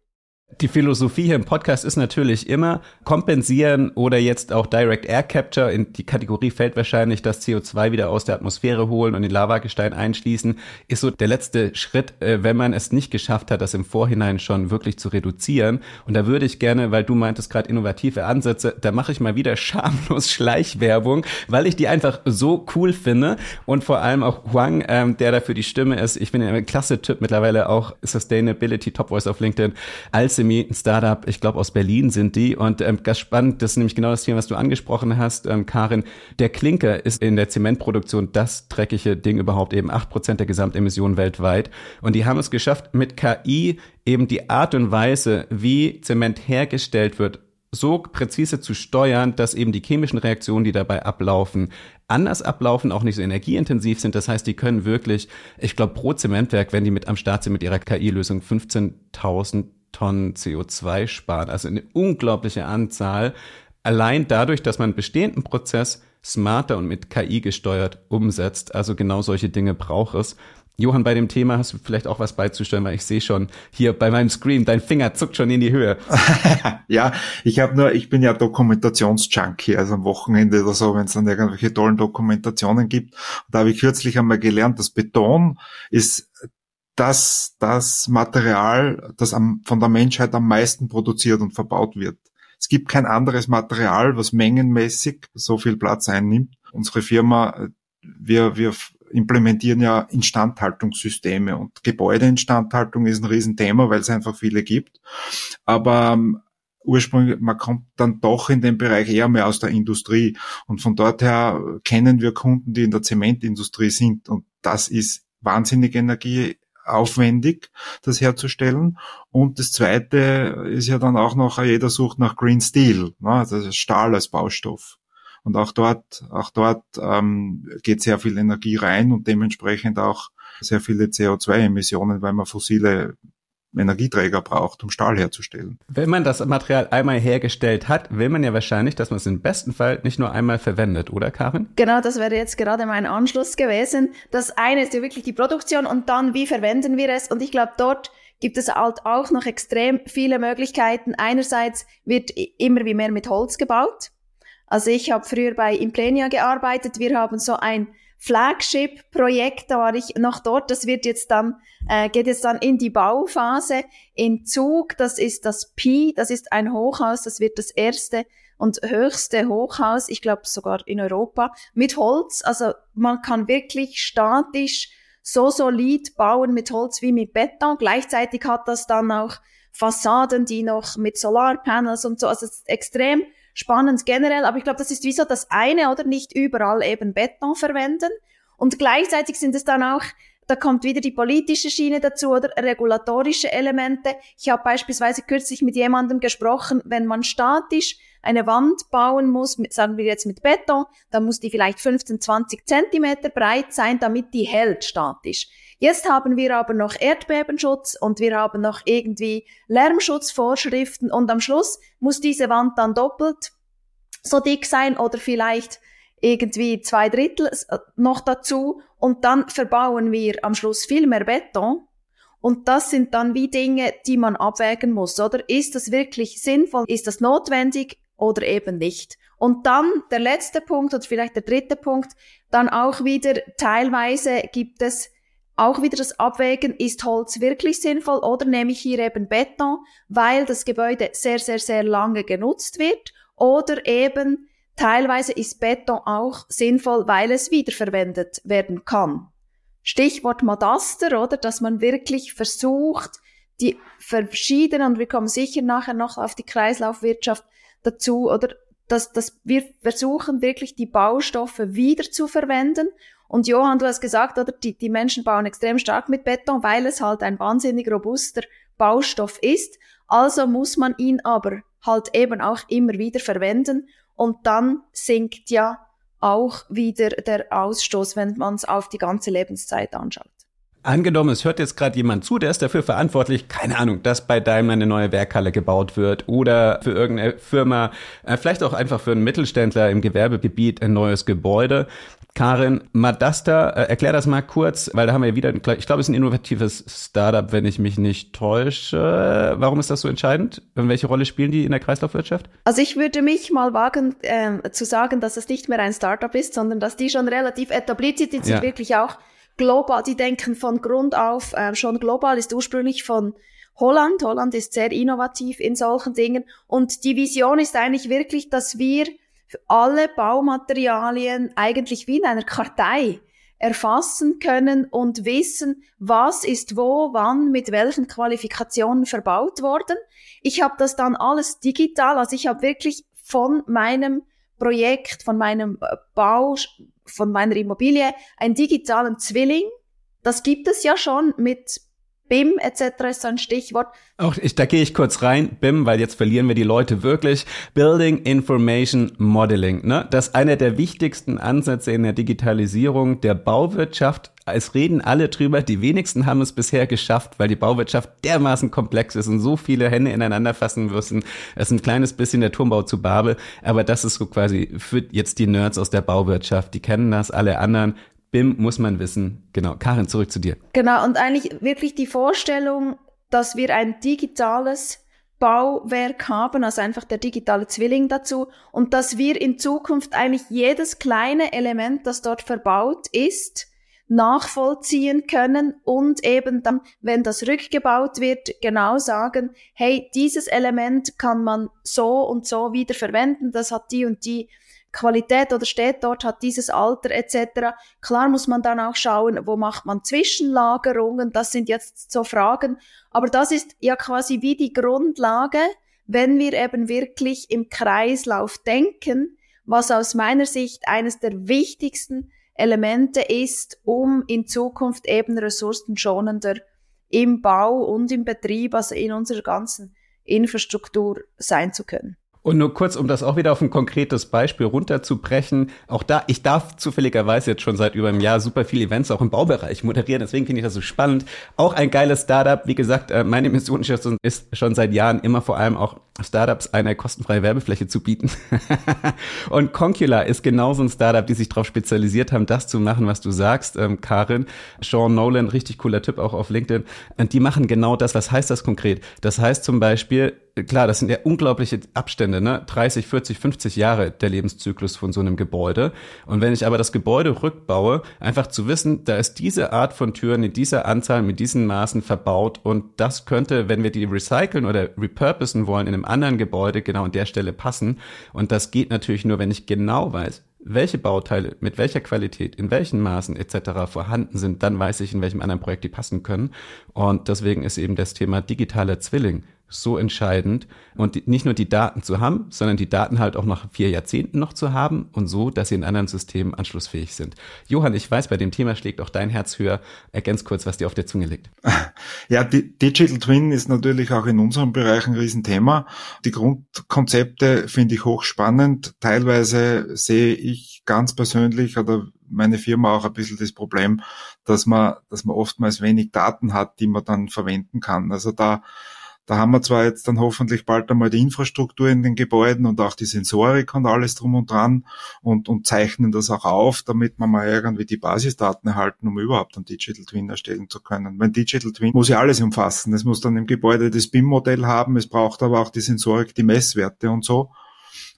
Die Philosophie hier im Podcast ist natürlich immer kompensieren oder jetzt auch Direct Air Capture. In die Kategorie fällt wahrscheinlich das CO2 wieder aus der Atmosphäre holen und in Lavagestein einschließen. Ist so der letzte Schritt, äh, wenn man es nicht geschafft hat, das im Vorhinein schon wirklich zu reduzieren. Und da würde ich gerne, weil du meintest gerade innovative Ansätze, da mache ich mal wieder schamlos Schleichwerbung, weil ich die einfach so cool finde und vor allem auch Huang, ähm, der dafür die Stimme ist. Ich bin ein klasse Typ mittlerweile auch Sustainability Top Voice auf LinkedIn als Alchemy, ein Startup, ich glaube aus Berlin sind die. Und ähm, ganz spannend, das ist nämlich genau das Thema, was du angesprochen hast, ähm, Karin. Der Klinker ist in der Zementproduktion das dreckige Ding überhaupt, eben acht Prozent der Gesamtemissionen weltweit. Und die haben es geschafft, mit KI eben die Art und Weise, wie Zement hergestellt wird, so präzise zu steuern, dass eben die chemischen Reaktionen, die dabei ablaufen, anders ablaufen, auch nicht so energieintensiv sind. Das heißt, die können wirklich, ich glaube, pro Zementwerk, wenn die mit am Start sind mit ihrer KI-Lösung, 15.000 Tonnen CO2 sparen. Also eine unglaubliche Anzahl. Allein dadurch, dass man bestehenden Prozess smarter und mit KI gesteuert umsetzt. Also genau solche Dinge braucht es. Johann, bei dem Thema hast du vielleicht auch was beizustellen, weil ich sehe schon hier bei meinem Screen, dein Finger zuckt schon in die Höhe. ja, ich habe nur, ich bin ja Dokumentationsjunkie, also am Wochenende oder so, wenn es dann irgendwelche tollen Dokumentationen gibt. da habe ich kürzlich einmal gelernt, dass Beton ist das, das Material, das am, von der Menschheit am meisten produziert und verbaut wird. Es gibt kein anderes Material, was mengenmäßig so viel Platz einnimmt. Unsere Firma, wir, wir implementieren ja Instandhaltungssysteme und Gebäudeinstandhaltung ist ein Riesenthema, weil es einfach viele gibt. Aber ähm, ursprünglich, man kommt dann doch in den Bereich eher mehr aus der Industrie. Und von dort her kennen wir Kunden, die in der Zementindustrie sind. Und das ist wahnsinnig Energie aufwendig, das herzustellen. Und das Zweite ist ja dann auch noch, jeder sucht nach Green Steel, ne? das ist Stahl als Baustoff. Und auch dort, auch dort ähm, geht sehr viel Energie rein und dementsprechend auch sehr viele CO2-Emissionen, weil man fossile Energieträger braucht, um Stahl herzustellen. Wenn man das Material einmal hergestellt hat, will man ja wahrscheinlich, dass man es im besten Fall nicht nur einmal verwendet, oder Karin? Genau, das wäre jetzt gerade mein Anschluss gewesen. Das eine ist ja wirklich die Produktion und dann, wie verwenden wir es? Und ich glaube, dort gibt es halt auch noch extrem viele Möglichkeiten. Einerseits wird immer wie mehr mit Holz gebaut. Also ich habe früher bei Implenia gearbeitet. Wir haben so ein Flagship-Projekt, da war ich noch dort, das wird jetzt dann, äh, geht jetzt dann in die Bauphase in Zug, das ist das Pi, das ist ein Hochhaus, das wird das erste und höchste Hochhaus, ich glaube sogar in Europa, mit Holz, also man kann wirklich statisch so solid bauen mit Holz wie mit Beton, gleichzeitig hat das dann auch Fassaden, die noch mit Solarpanels und so, also es ist extrem spannend generell, aber ich glaube, das ist wie so das eine oder nicht überall eben Beton verwenden. Und gleichzeitig sind es dann auch da kommt wieder die politische Schiene dazu oder regulatorische Elemente. Ich habe beispielsweise kürzlich mit jemandem gesprochen, wenn man statisch eine Wand bauen muss, sagen wir jetzt mit Beton, dann muss die vielleicht 15, 20 Zentimeter breit sein, damit die hält statisch. Jetzt haben wir aber noch Erdbebenschutz und wir haben noch irgendwie Lärmschutzvorschriften und am Schluss muss diese Wand dann doppelt so dick sein oder vielleicht irgendwie zwei Drittel äh, noch dazu und dann verbauen wir am Schluss viel mehr Beton. Und das sind dann wie Dinge, die man abwägen muss, oder? Ist das wirklich sinnvoll? Ist das notwendig oder eben nicht? Und dann der letzte Punkt oder vielleicht der dritte Punkt, dann auch wieder teilweise gibt es auch wieder das Abwägen, ist Holz wirklich sinnvoll oder nehme ich hier eben Beton, weil das Gebäude sehr, sehr, sehr lange genutzt wird oder eben teilweise ist Beton auch sinnvoll, weil es wiederverwendet werden kann. Stichwort Madaster, oder? Dass man wirklich versucht, die verschiedenen, und wir kommen sicher nachher noch auf die Kreislaufwirtschaft dazu, oder? Dass, dass wir versuchen, wirklich die Baustoffe wieder zu verwenden und Johann, du hast gesagt, oder die, die Menschen bauen extrem stark mit Beton, weil es halt ein wahnsinnig robuster Baustoff ist. Also muss man ihn aber halt eben auch immer wieder verwenden und dann sinkt ja auch wieder der Ausstoß, wenn man es auf die ganze Lebenszeit anschaut. Angenommen, es hört jetzt gerade jemand zu, der ist dafür verantwortlich, keine Ahnung, dass bei Daimler eine neue Werkhalle gebaut wird oder für irgendeine Firma, äh, vielleicht auch einfach für einen Mittelständler im Gewerbegebiet ein neues Gebäude. Karin Madasta, äh, erklär das mal kurz, weil da haben wir wieder, ich glaube, es ist ein innovatives Startup, wenn ich mich nicht täusche. Warum ist das so entscheidend? Welche Rolle spielen die in der Kreislaufwirtschaft? Also ich würde mich mal wagen äh, zu sagen, dass es nicht mehr ein Startup ist, sondern dass die schon relativ etabliert sind, die sind ja. wirklich auch global, die denken von Grund auf äh, schon global, ist ursprünglich von Holland. Holland ist sehr innovativ in solchen Dingen und die Vision ist eigentlich wirklich, dass wir alle Baumaterialien eigentlich wie in einer Kartei erfassen können und wissen, was ist wo, wann, mit welchen Qualifikationen verbaut worden. Ich habe das dann alles digital, also ich habe wirklich von meinem Projekt, von meinem äh, Bau, von meiner Immobilie einen digitalen Zwilling. Das gibt es ja schon mit BIM etc. ist so ein Stichwort. Auch ich, da gehe ich kurz rein, BIM, weil jetzt verlieren wir die Leute wirklich. Building Information Modeling, ne? Das ist einer der wichtigsten Ansätze in der Digitalisierung der Bauwirtschaft. Es reden alle drüber, die wenigsten haben es bisher geschafft, weil die Bauwirtschaft dermaßen komplex ist und so viele Hände ineinander fassen müssen. Es ist ein kleines bisschen der Turmbau zu Babel, aber das ist so quasi für jetzt die Nerds aus der Bauwirtschaft, die kennen das, alle anderen BIM muss man wissen. Genau. Karin, zurück zu dir. Genau. Und eigentlich wirklich die Vorstellung, dass wir ein digitales Bauwerk haben, also einfach der digitale Zwilling dazu, und dass wir in Zukunft eigentlich jedes kleine Element, das dort verbaut ist, nachvollziehen können und eben dann, wenn das rückgebaut wird, genau sagen, hey, dieses Element kann man so und so wieder verwenden, das hat die und die Qualität oder steht dort, hat dieses Alter etc. Klar muss man dann auch schauen, wo macht man Zwischenlagerungen, das sind jetzt so Fragen, aber das ist ja quasi wie die Grundlage, wenn wir eben wirklich im Kreislauf denken, was aus meiner Sicht eines der wichtigsten Elemente ist, um in Zukunft eben ressourcenschonender im Bau und im Betrieb, also in unserer ganzen Infrastruktur sein zu können. Und nur kurz, um das auch wieder auf ein konkretes Beispiel runterzubrechen. Auch da, ich darf zufälligerweise jetzt schon seit über einem Jahr super viele Events auch im Baubereich moderieren. Deswegen finde ich das so spannend. Auch ein geiles Startup. Wie gesagt, äh, meine Mission ist schon seit Jahren immer vor allem auch Startups eine kostenfreie Werbefläche zu bieten. und Concula ist genauso ein Startup, die sich darauf spezialisiert haben, das zu machen, was du sagst, ähm, Karin. Sean Nolan, richtig cooler Tipp auch auf LinkedIn. Und die machen genau das. Was heißt das konkret? Das heißt zum Beispiel, klar, das sind ja unglaubliche Abstände, ne? 30, 40, 50 Jahre der Lebenszyklus von so einem Gebäude. Und wenn ich aber das Gebäude rückbaue, einfach zu wissen, da ist diese Art von Türen in dieser Anzahl, mit diesen Maßen verbaut und das könnte, wenn wir die recyceln oder repurposen wollen, in einem anderen Gebäude genau an der Stelle passen. Und das geht natürlich nur, wenn ich genau weiß, welche Bauteile mit welcher Qualität, in welchen Maßen etc. vorhanden sind, dann weiß ich, in welchem anderen Projekt die passen können. Und deswegen ist eben das Thema digitaler Zwilling so entscheidend und die, nicht nur die Daten zu haben, sondern die Daten halt auch nach vier Jahrzehnten noch zu haben und so, dass sie in anderen Systemen anschlussfähig sind. Johann, ich weiß, bei dem Thema schlägt auch dein Herz höher. Ergänz kurz, was dir auf der Zunge liegt. Ja, Digital Twin ist natürlich auch in unserem Bereich ein Riesenthema. Die Grundkonzepte finde ich hochspannend. Teilweise sehe ich ganz persönlich oder meine Firma auch ein bisschen das Problem, dass man, dass man oftmals wenig Daten hat, die man dann verwenden kann. Also da, da haben wir zwar jetzt dann hoffentlich bald einmal die Infrastruktur in den Gebäuden und auch die Sensorik und alles drum und dran und, und zeichnen das auch auf, damit man mal irgendwie die Basisdaten erhalten, um überhaupt einen Digital Twin erstellen zu können. Mein Digital Twin muss ja alles umfassen. Es muss dann im Gebäude das BIM-Modell haben, es braucht aber auch die Sensorik, die Messwerte und so.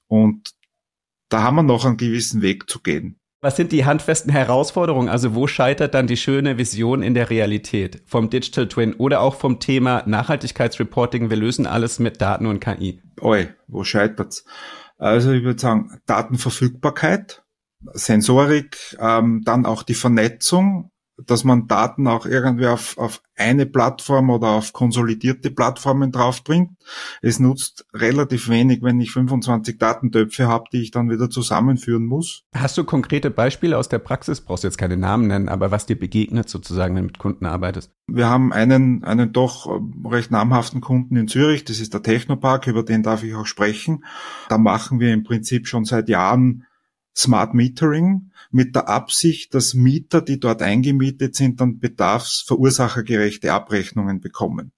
Und da haben wir noch einen gewissen Weg zu gehen. Was sind die handfesten Herausforderungen? Also wo scheitert dann die schöne Vision in der Realität vom Digital Twin oder auch vom Thema Nachhaltigkeitsreporting? Wir lösen alles mit Daten und KI. Oi, wo scheitert's? Also ich würde sagen Datenverfügbarkeit, Sensorik, ähm, dann auch die Vernetzung dass man Daten auch irgendwie auf, auf eine Plattform oder auf konsolidierte Plattformen draufbringt. Es nutzt relativ wenig, wenn ich 25 Datentöpfe habe, die ich dann wieder zusammenführen muss. Hast du konkrete Beispiele aus der Praxis? Brauchst jetzt keine Namen nennen, aber was dir begegnet sozusagen, wenn du mit Kunden arbeitest? Wir haben einen, einen doch recht namhaften Kunden in Zürich, das ist der Technopark, über den darf ich auch sprechen. Da machen wir im Prinzip schon seit Jahren Smart Metering mit der Absicht, dass Mieter, die dort eingemietet sind, dann bedarfsverursachergerechte Abrechnungen bekommen.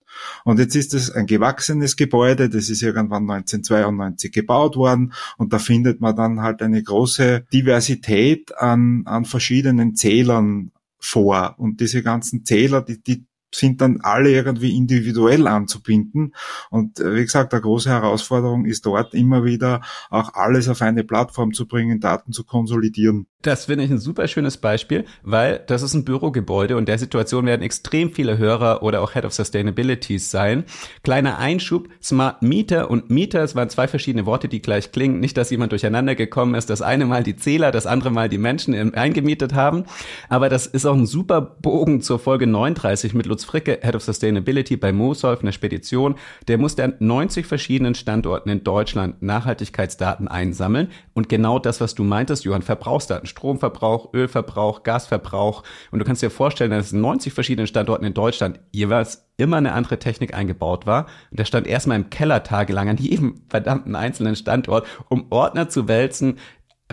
Und jetzt ist es ein gewachsenes Gebäude, das ist irgendwann 1992 gebaut worden und da findet man dann halt eine große Diversität an, an verschiedenen Zählern vor. Und diese ganzen Zähler, die, die sind dann alle irgendwie individuell anzubinden. Und äh, wie gesagt, eine große Herausforderung ist dort immer wieder auch alles auf eine Plattform zu bringen, Daten zu konsolidieren. Das finde ich ein super schönes Beispiel, weil das ist ein Bürogebäude und der Situation werden extrem viele Hörer oder auch Head of Sustainabilities sein. Kleiner Einschub, Smart Meter und Meter, es waren zwei verschiedene Worte, die gleich klingen. Nicht, dass jemand durcheinander gekommen ist, das eine Mal die Zähler, das andere Mal die Menschen eingemietet haben. Aber das ist auch ein super Bogen zur Folge 39 mit Lutz Fricke, Head of Sustainability bei Mosolf, einer Spedition. Der musste an 90 verschiedenen Standorten in Deutschland Nachhaltigkeitsdaten einsammeln. Und genau das, was du meintest, Johann, Verbrauchsdaten Stromverbrauch, Ölverbrauch, Gasverbrauch. Und du kannst dir vorstellen, dass in 90 verschiedenen Standorten in Deutschland jeweils immer eine andere Technik eingebaut war. Und der stand erstmal im Keller tagelang an jedem verdammten einzelnen Standort, um Ordner zu wälzen,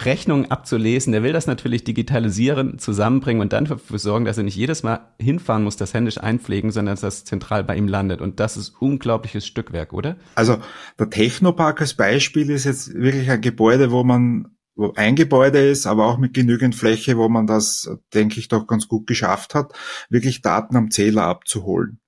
Rechnungen abzulesen. Der will das natürlich digitalisieren, zusammenbringen und dann dafür sorgen, dass er nicht jedes Mal hinfahren muss, das händisch einpflegen, sondern dass das zentral bei ihm landet. Und das ist unglaubliches Stückwerk, oder? Also der Technopark als Beispiel ist jetzt wirklich ein Gebäude, wo man wo ein Gebäude ist, aber auch mit genügend Fläche, wo man das, denke ich, doch ganz gut geschafft hat, wirklich Daten am Zähler abzuholen.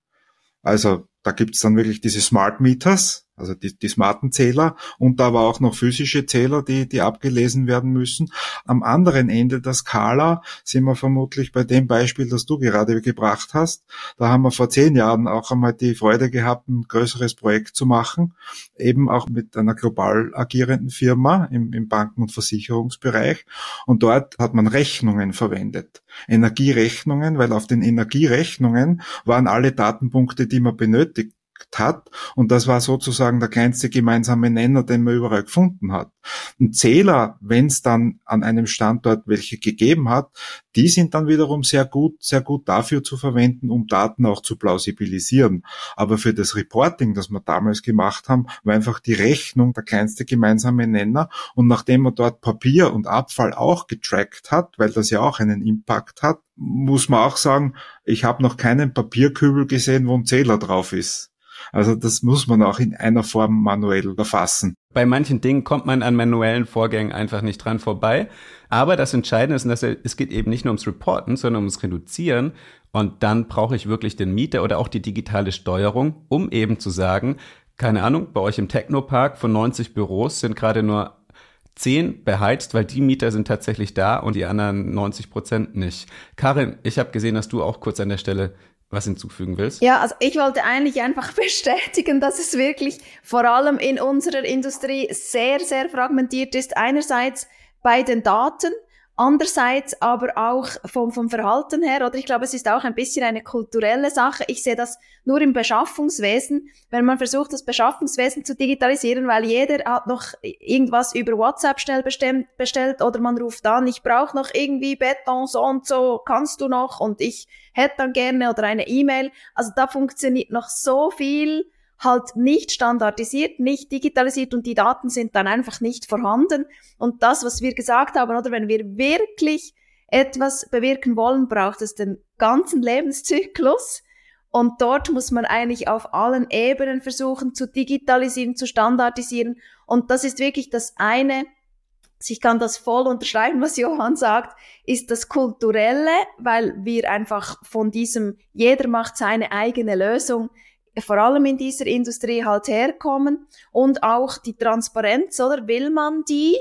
Also da gibt's dann wirklich diese Smart Meters, also die, die smarten Zähler und da war auch noch physische Zähler, die, die abgelesen werden müssen. Am anderen Ende der Skala sind wir vermutlich bei dem Beispiel, das du gerade gebracht hast. Da haben wir vor zehn Jahren auch einmal die Freude gehabt, ein größeres Projekt zu machen, eben auch mit einer global agierenden Firma im, im Banken- und Versicherungsbereich. Und dort hat man Rechnungen verwendet. Energierechnungen, weil auf den Energierechnungen waren alle Datenpunkte, die man benötigt hat. Und das war sozusagen der kleinste gemeinsame Nenner, den man überall gefunden hat. Ein Zähler, wenn es dann an einem Standort welche gegeben hat, die sind dann wiederum sehr gut, sehr gut dafür zu verwenden, um Daten auch zu plausibilisieren. Aber für das Reporting, das wir damals gemacht haben, war einfach die Rechnung der kleinste gemeinsame Nenner. Und nachdem man dort Papier und Abfall auch getrackt hat, weil das ja auch einen Impact hat, muss man auch sagen, ich habe noch keinen Papierkübel gesehen, wo ein Zähler drauf ist. Also das muss man auch in einer Form manuell erfassen. Bei manchen Dingen kommt man an manuellen Vorgängen einfach nicht dran vorbei. Aber das Entscheidende ist, dass es geht eben nicht nur ums Reporten, sondern ums Reduzieren. Und dann brauche ich wirklich den Mieter oder auch die digitale Steuerung, um eben zu sagen, keine Ahnung, bei euch im Technopark von 90 Büros sind gerade nur 10 beheizt, weil die Mieter sind tatsächlich da und die anderen 90 Prozent nicht. Karin, ich habe gesehen, dass du auch kurz an der Stelle was hinzufügen willst? Ja, also ich wollte eigentlich einfach bestätigen, dass es wirklich vor allem in unserer Industrie sehr, sehr fragmentiert ist. Einerseits bei den Daten Andererseits aber auch vom, vom Verhalten her, oder ich glaube, es ist auch ein bisschen eine kulturelle Sache. Ich sehe das nur im Beschaffungswesen, wenn man versucht, das Beschaffungswesen zu digitalisieren, weil jeder hat noch irgendwas über WhatsApp schnell bestimmt, bestellt oder man ruft an, ich brauche noch irgendwie Beton, so und so, kannst du noch und ich hätte dann gerne oder eine E-Mail. Also da funktioniert noch so viel halt nicht standardisiert, nicht digitalisiert und die Daten sind dann einfach nicht vorhanden. Und das, was wir gesagt haben, oder wenn wir wirklich etwas bewirken wollen, braucht es den ganzen Lebenszyklus. Und dort muss man eigentlich auf allen Ebenen versuchen zu digitalisieren, zu standardisieren. Und das ist wirklich das eine, ich kann das voll unterschreiben, was Johann sagt, ist das Kulturelle, weil wir einfach von diesem, jeder macht seine eigene Lösung, vor allem in dieser Industrie halt herkommen und auch die Transparenz, oder? Will man die?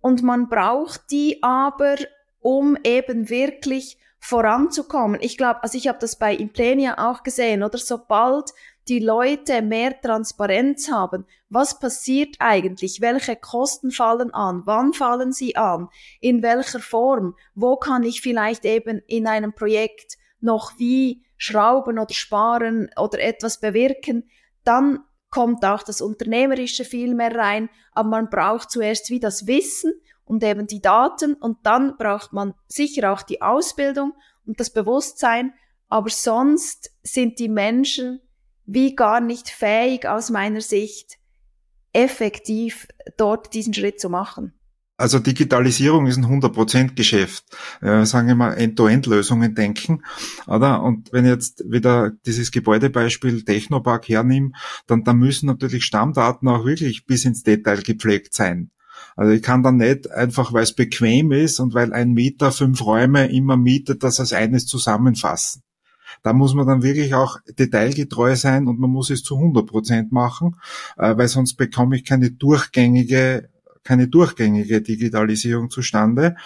Und man braucht die aber, um eben wirklich voranzukommen. Ich glaube, also ich habe das bei Implenia auch gesehen, oder? Sobald die Leute mehr Transparenz haben, was passiert eigentlich? Welche Kosten fallen an? Wann fallen sie an? In welcher Form? Wo kann ich vielleicht eben in einem Projekt noch wie schrauben oder sparen oder etwas bewirken, dann kommt auch das Unternehmerische viel mehr rein, aber man braucht zuerst wie das Wissen und eben die Daten und dann braucht man sicher auch die Ausbildung und das Bewusstsein, aber sonst sind die Menschen wie gar nicht fähig aus meiner Sicht effektiv dort diesen Schritt zu machen. Also Digitalisierung ist ein 100% Geschäft. Äh, sagen wir mal End-to-End-Lösungen denken, oder? Und wenn ich jetzt wieder dieses Gebäudebeispiel Technopark hernehme, dann, dann müssen natürlich Stammdaten auch wirklich bis ins Detail gepflegt sein. Also ich kann dann nicht einfach, weil es bequem ist und weil ein Mieter fünf Räume immer mietet, das als eines zusammenfassen. Da muss man dann wirklich auch detailgetreu sein und man muss es zu 100 Prozent machen, äh, weil sonst bekomme ich keine durchgängige keine durchgängige Digitalisierung zustande.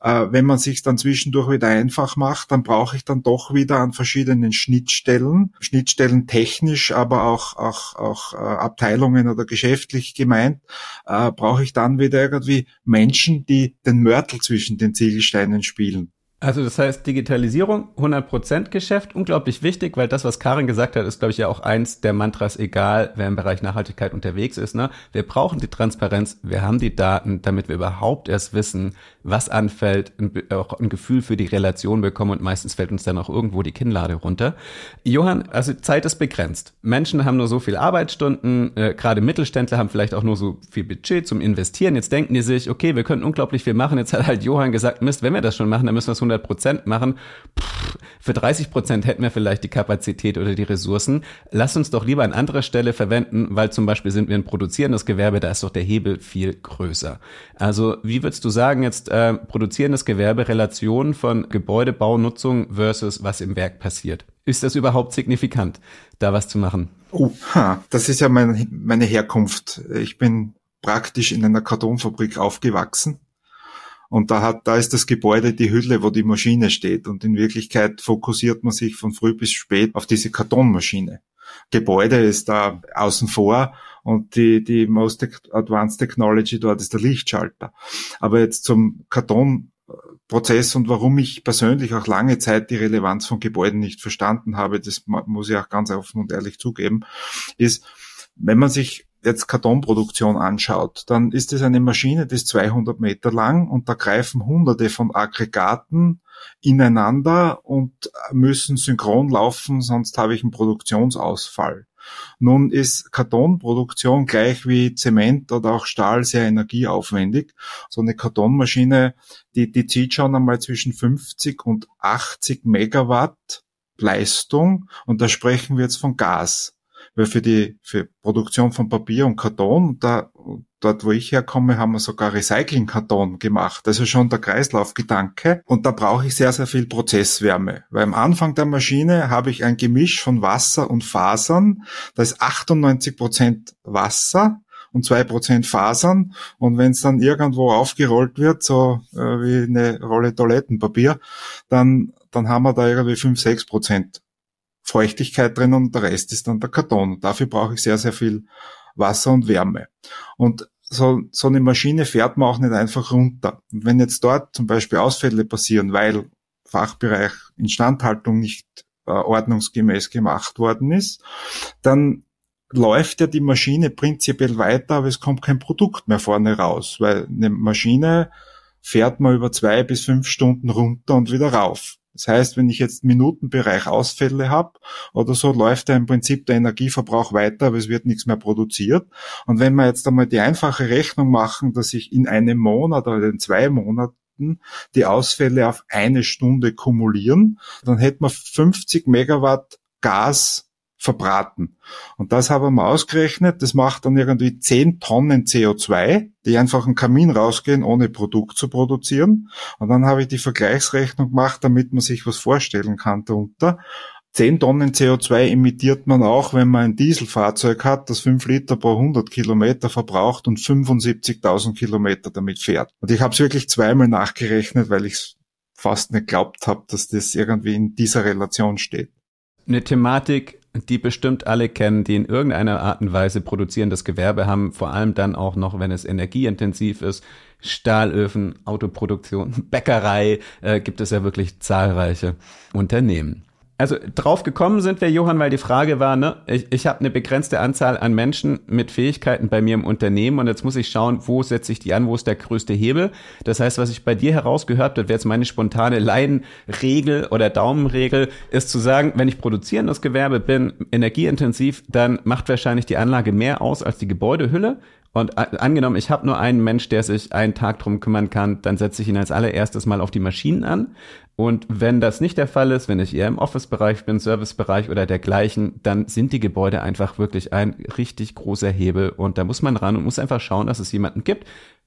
Äh, wenn man sich dann zwischendurch wieder einfach macht, dann brauche ich dann doch wieder an verschiedenen Schnittstellen, Schnittstellen technisch, aber auch, auch, auch äh, Abteilungen oder geschäftlich gemeint, äh, brauche ich dann wieder irgendwie Menschen, die den Mörtel zwischen den Ziegelsteinen spielen. Also das heißt Digitalisierung, 100% Geschäft, unglaublich wichtig, weil das, was Karin gesagt hat, ist, glaube ich, ja auch eins der Mantras, egal wer im Bereich Nachhaltigkeit unterwegs ist. Ne? Wir brauchen die Transparenz, wir haben die Daten, damit wir überhaupt erst wissen, was anfällt, ein, auch ein Gefühl für die Relation bekommen und meistens fällt uns dann auch irgendwo die Kinnlade runter. Johann, also Zeit ist begrenzt. Menschen haben nur so viel Arbeitsstunden, äh, gerade Mittelständler haben vielleicht auch nur so viel Budget zum Investieren. Jetzt denken die sich, okay, wir können unglaublich viel machen. Jetzt hat halt Johann gesagt, Mist, wenn wir das schon machen, dann müssen wir es 100 Prozent machen. Pff, für 30 Prozent hätten wir vielleicht die Kapazität oder die Ressourcen. Lass uns doch lieber an anderer Stelle verwenden, weil zum Beispiel sind wir ein produzierendes Gewerbe, da ist doch der Hebel viel größer. Also wie würdest du sagen, jetzt äh, produzierendes Gewerbe Relation von Gebäudebaunutzung versus was im Werk passiert? Ist das überhaupt signifikant, da was zu machen? Oh, ha, das ist ja meine, meine Herkunft. Ich bin praktisch in einer Kartonfabrik aufgewachsen und da hat, da ist das Gebäude die Hülle, wo die Maschine steht. Und in Wirklichkeit fokussiert man sich von früh bis spät auf diese Kartonmaschine. Gebäude ist da außen vor und die, die most advanced technology dort ist der Lichtschalter. Aber jetzt zum Kartonprozess und warum ich persönlich auch lange Zeit die Relevanz von Gebäuden nicht verstanden habe, das muss ich auch ganz offen und ehrlich zugeben, ist, wenn man sich jetzt Kartonproduktion anschaut, dann ist es eine Maschine, die ist 200 Meter lang und da greifen hunderte von Aggregaten ineinander und müssen synchron laufen, sonst habe ich einen Produktionsausfall. Nun ist Kartonproduktion gleich wie Zement oder auch Stahl sehr energieaufwendig. So eine Kartonmaschine, die, die zieht schon einmal zwischen 50 und 80 Megawatt Leistung und da sprechen wir jetzt von Gas weil für die für Produktion von Papier und Karton, da, dort wo ich herkomme, haben wir sogar Recyclingkarton gemacht. Also schon der Kreislaufgedanke. Und da brauche ich sehr, sehr viel Prozesswärme. Weil am Anfang der Maschine habe ich ein Gemisch von Wasser und Fasern. Da ist 98 Prozent Wasser und zwei Prozent Fasern. Und wenn es dann irgendwo aufgerollt wird, so äh, wie eine Rolle Toilettenpapier, dann, dann haben wir da irgendwie fünf sechs Prozent Feuchtigkeit drin und der Rest ist dann der Karton. Dafür brauche ich sehr, sehr viel Wasser und Wärme. Und so, so eine Maschine fährt man auch nicht einfach runter. Und wenn jetzt dort zum Beispiel Ausfälle passieren, weil Fachbereich Instandhaltung nicht äh, ordnungsgemäß gemacht worden ist, dann läuft ja die Maschine prinzipiell weiter, aber es kommt kein Produkt mehr vorne raus, weil eine Maschine fährt man über zwei bis fünf Stunden runter und wieder rauf. Das heißt, wenn ich jetzt Minutenbereich Ausfälle habe oder so, läuft ja im Prinzip der Energieverbrauch weiter, aber es wird nichts mehr produziert. Und wenn wir jetzt einmal die einfache Rechnung machen, dass ich in einem Monat oder in zwei Monaten die Ausfälle auf eine Stunde kumulieren, dann hätten wir 50 Megawatt Gas verbraten. Und das haben wir ausgerechnet, das macht dann irgendwie 10 Tonnen CO2, die einfach im Kamin rausgehen, ohne Produkt zu produzieren. Und dann habe ich die Vergleichsrechnung gemacht, damit man sich was vorstellen kann darunter. 10 Tonnen CO2 emittiert man auch, wenn man ein Dieselfahrzeug hat, das 5 Liter pro 100 Kilometer verbraucht und 75.000 Kilometer damit fährt. Und ich habe es wirklich zweimal nachgerechnet, weil ich es fast nicht glaubt habe, dass das irgendwie in dieser Relation steht. Eine Thematik, die bestimmt alle kennen, die in irgendeiner Art und Weise produzierendes Gewerbe haben, vor allem dann auch noch, wenn es energieintensiv ist. Stahlöfen, Autoproduktion, Bäckerei, äh, gibt es ja wirklich zahlreiche Unternehmen. Also drauf gekommen sind wir, Johann, weil die Frage war, ne, ich, ich habe eine begrenzte Anzahl an Menschen mit Fähigkeiten bei mir im Unternehmen und jetzt muss ich schauen, wo setze ich die an, wo ist der größte Hebel. Das heißt, was ich bei dir herausgehört habe, wäre jetzt meine spontane Leidenregel oder Daumenregel, ist zu sagen, wenn ich produzierendes Gewerbe bin, energieintensiv, dann macht wahrscheinlich die Anlage mehr aus als die Gebäudehülle. Und angenommen, ich habe nur einen Mensch, der sich einen Tag drum kümmern kann, dann setze ich ihn als allererstes mal auf die Maschinen an. Und wenn das nicht der Fall ist, wenn ich eher im Office-Bereich bin, Service-Bereich oder dergleichen, dann sind die Gebäude einfach wirklich ein richtig großer Hebel. Und da muss man ran und muss einfach schauen, dass es jemanden gibt,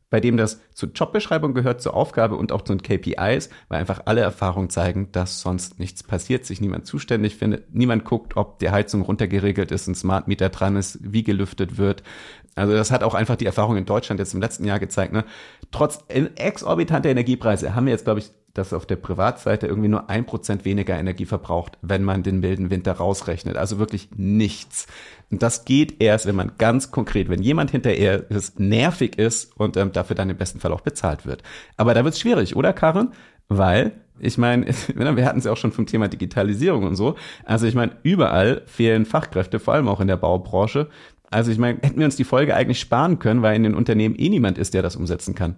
bei dem das zur Jobbeschreibung gehört, zur Aufgabe und auch zu den KPIs, weil einfach alle Erfahrungen zeigen, dass sonst nichts passiert, sich niemand zuständig findet, niemand guckt, ob die Heizung runtergeregelt ist, ein Smart Meter dran ist, wie gelüftet wird. Also das hat auch einfach die Erfahrung in Deutschland jetzt im letzten Jahr gezeigt. Ne? Trotz exorbitanter Energiepreise haben wir jetzt, glaube ich, dass auf der Privatseite irgendwie nur ein Prozent weniger Energie verbraucht, wenn man den milden Winter rausrechnet. Also wirklich nichts. Und das geht erst, wenn man ganz konkret, wenn jemand hinterher ist, nervig ist und ähm, dafür dann im besten Fall auch bezahlt wird. Aber da wird es schwierig, oder Karin? Weil ich meine, wir hatten es ja auch schon vom Thema Digitalisierung und so. Also ich meine, überall fehlen Fachkräfte, vor allem auch in der Baubranche. Also ich meine, hätten wir uns die Folge eigentlich sparen können, weil in den Unternehmen eh niemand ist, der das umsetzen kann.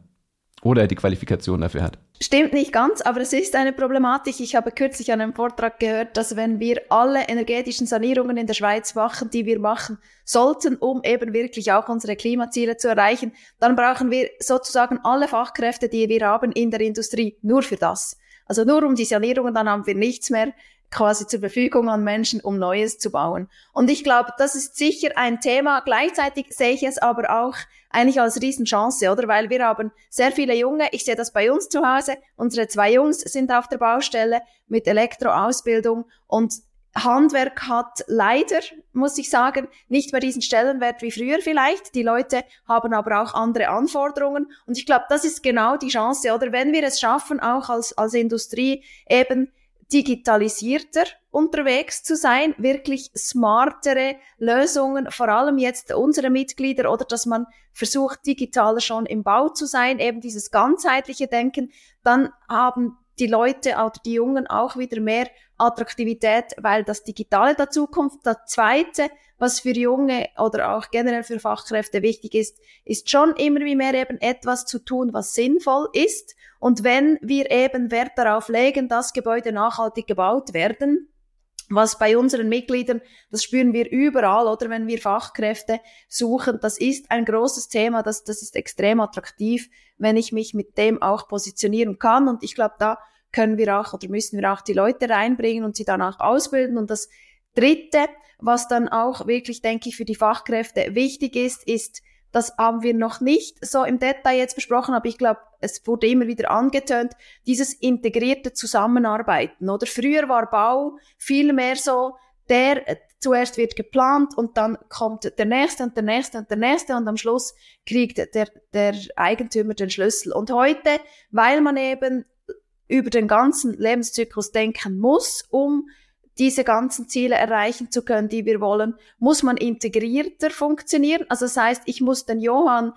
Oder die Qualifikation dafür hat. Stimmt nicht ganz, aber es ist eine Problematik. Ich habe kürzlich an einem Vortrag gehört, dass wenn wir alle energetischen Sanierungen in der Schweiz machen, die wir machen sollten, um eben wirklich auch unsere Klimaziele zu erreichen, dann brauchen wir sozusagen alle Fachkräfte, die wir haben in der Industrie, nur für das. Also nur um die Sanierungen, dann haben wir nichts mehr quasi zur Verfügung an Menschen, um Neues zu bauen. Und ich glaube, das ist sicher ein Thema. Gleichzeitig sehe ich es aber auch eigentlich als Riesenchance, oder? Weil wir haben sehr viele Junge, ich sehe das bei uns zu Hause, unsere zwei Jungs sind auf der Baustelle mit Elektroausbildung und Handwerk hat leider, muss ich sagen, nicht mehr diesen Stellenwert wie früher vielleicht. Die Leute haben aber auch andere Anforderungen. Und ich glaube, das ist genau die Chance, oder? Wenn wir es schaffen, auch als, als Industrie eben digitalisierter unterwegs zu sein, wirklich smartere Lösungen, vor allem jetzt unsere Mitglieder oder dass man versucht, digitaler schon im Bau zu sein, eben dieses ganzheitliche Denken, dann haben die Leute oder die Jungen auch wieder mehr Attraktivität, weil das Digitale dazu kommt. Das Zweite, was für Junge oder auch generell für Fachkräfte wichtig ist, ist schon immer wie mehr eben etwas zu tun, was sinnvoll ist. Und wenn wir eben Wert darauf legen, dass Gebäude nachhaltig gebaut werden, was bei unseren Mitgliedern, das spüren wir überall, oder wenn wir Fachkräfte suchen, das ist ein großes Thema, das, das ist extrem attraktiv, wenn ich mich mit dem auch positionieren kann. Und ich glaube, da können wir auch oder müssen wir auch die Leute reinbringen und sie dann auch ausbilden. Und das Dritte, was dann auch wirklich, denke ich, für die Fachkräfte wichtig ist, ist, das haben wir noch nicht so im Detail jetzt besprochen, aber ich glaube, es wurde immer wieder angetönt, dieses integrierte Zusammenarbeiten. Oder früher war Bau viel mehr so, der äh, zuerst wird geplant und dann kommt der nächste und der nächste und der nächste und am Schluss kriegt der, der Eigentümer den Schlüssel. Und heute, weil man eben über den ganzen Lebenszyklus denken muss, um diese ganzen Ziele erreichen zu können, die wir wollen, muss man integrierter funktionieren. Also das heißt, ich muss den Johann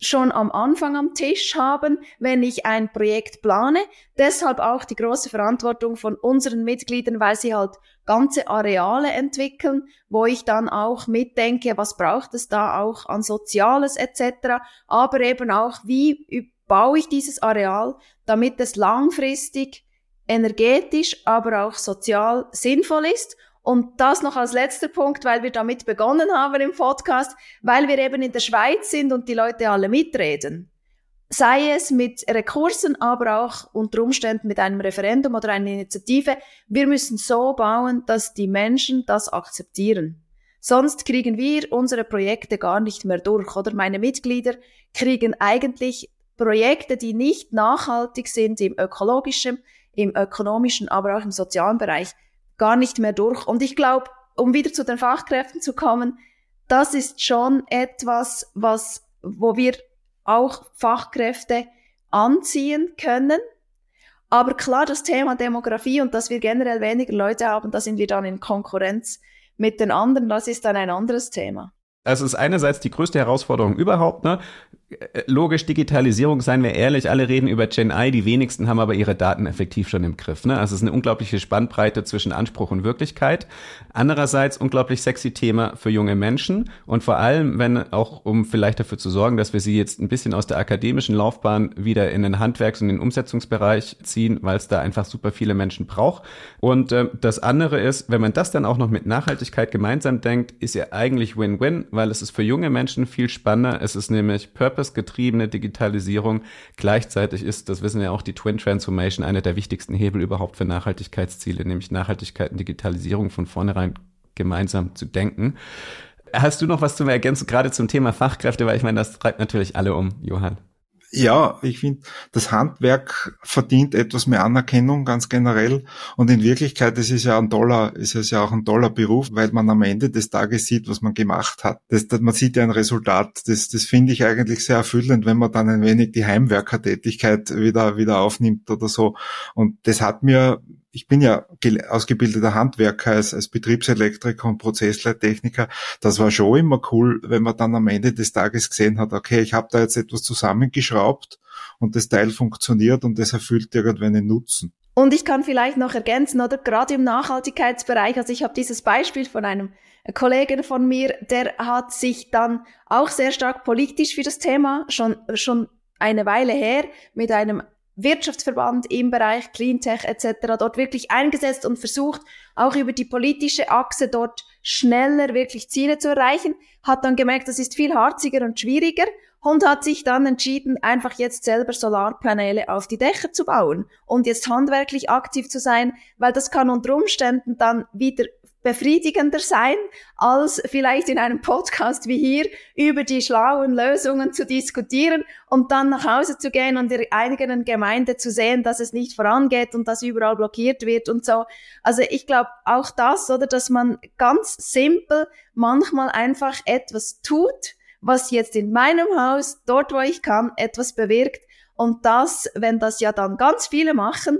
schon am Anfang am Tisch haben, wenn ich ein Projekt plane. Deshalb auch die große Verantwortung von unseren Mitgliedern, weil sie halt ganze Areale entwickeln, wo ich dann auch mitdenke, was braucht es da auch an Soziales etc., aber eben auch, wie baue ich dieses Areal, damit es langfristig energetisch, aber auch sozial sinnvoll ist und das noch als letzter Punkt, weil wir damit begonnen haben im Podcast, weil wir eben in der Schweiz sind und die Leute alle mitreden. Sei es mit Rekursen, aber auch unter Umständen mit einem Referendum oder einer Initiative. Wir müssen so bauen, dass die Menschen das akzeptieren. Sonst kriegen wir unsere Projekte gar nicht mehr durch oder meine Mitglieder kriegen eigentlich Projekte, die nicht nachhaltig sind im ökologischen, im ökonomischen, aber auch im sozialen Bereich gar nicht mehr durch. Und ich glaube, um wieder zu den Fachkräften zu kommen, das ist schon etwas, was, wo wir auch Fachkräfte anziehen können. Aber klar, das Thema Demografie und dass wir generell weniger Leute haben, da sind wir dann in Konkurrenz mit den anderen, das ist dann ein anderes Thema. Es ist einerseits die größte Herausforderung überhaupt, ne? Logisch Digitalisierung, seien wir ehrlich, alle reden über Gen I, die wenigsten haben aber ihre Daten effektiv schon im Griff. Ne? Also es ist eine unglaubliche Spannbreite zwischen Anspruch und Wirklichkeit. Andererseits unglaublich sexy Thema für junge Menschen und vor allem, wenn auch um vielleicht dafür zu sorgen, dass wir sie jetzt ein bisschen aus der akademischen Laufbahn wieder in den Handwerks- und den Umsetzungsbereich ziehen, weil es da einfach super viele Menschen braucht. Und äh, das andere ist, wenn man das dann auch noch mit Nachhaltigkeit gemeinsam denkt, ist ja eigentlich Win-Win, weil es ist für junge Menschen viel spannender. Es ist nämlich Purpose purpose-getriebene Digitalisierung. Gleichzeitig ist, das wissen ja auch die Twin Transformation, einer der wichtigsten Hebel überhaupt für Nachhaltigkeitsziele, nämlich Nachhaltigkeit und Digitalisierung von vornherein gemeinsam zu denken. Hast du noch was zu ergänzen, gerade zum Thema Fachkräfte, weil ich meine, das treibt natürlich alle um, Johann. Ja, ich finde, das Handwerk verdient etwas mehr Anerkennung ganz generell. Und in Wirklichkeit ist es ja ein toller, ist es ja auch ein toller Beruf, weil man am Ende des Tages sieht, was man gemacht hat. Das, das, man sieht ja ein Resultat. Das, das finde ich eigentlich sehr erfüllend, wenn man dann ein wenig die Heimwerkertätigkeit wieder, wieder aufnimmt oder so. Und das hat mir ich bin ja ausgebildeter Handwerker als, als Betriebselektriker und Prozessleittechniker. Das war schon immer cool, wenn man dann am Ende des Tages gesehen hat, okay, ich habe da jetzt etwas zusammengeschraubt und das Teil funktioniert und das erfüllt irgendwann einen Nutzen. Und ich kann vielleicht noch ergänzen, oder gerade im Nachhaltigkeitsbereich, also ich habe dieses Beispiel von einem Kollegen von mir, der hat sich dann auch sehr stark politisch für das Thema schon, schon eine Weile her mit einem Wirtschaftsverband im Bereich Cleantech etc. dort wirklich eingesetzt und versucht, auch über die politische Achse dort schneller wirklich Ziele zu erreichen, hat dann gemerkt, das ist viel harziger und schwieriger und hat sich dann entschieden, einfach jetzt selber Solarpaneele auf die Dächer zu bauen und jetzt handwerklich aktiv zu sein, weil das kann unter Umständen dann wieder befriedigender sein, als vielleicht in einem Podcast wie hier über die schlauen Lösungen zu diskutieren und dann nach Hause zu gehen und in der eigenen Gemeinde zu sehen, dass es nicht vorangeht und dass überall blockiert wird und so. Also ich glaube auch das, oder, dass man ganz simpel manchmal einfach etwas tut, was jetzt in meinem Haus, dort wo ich kann, etwas bewirkt und das, wenn das ja dann ganz viele machen,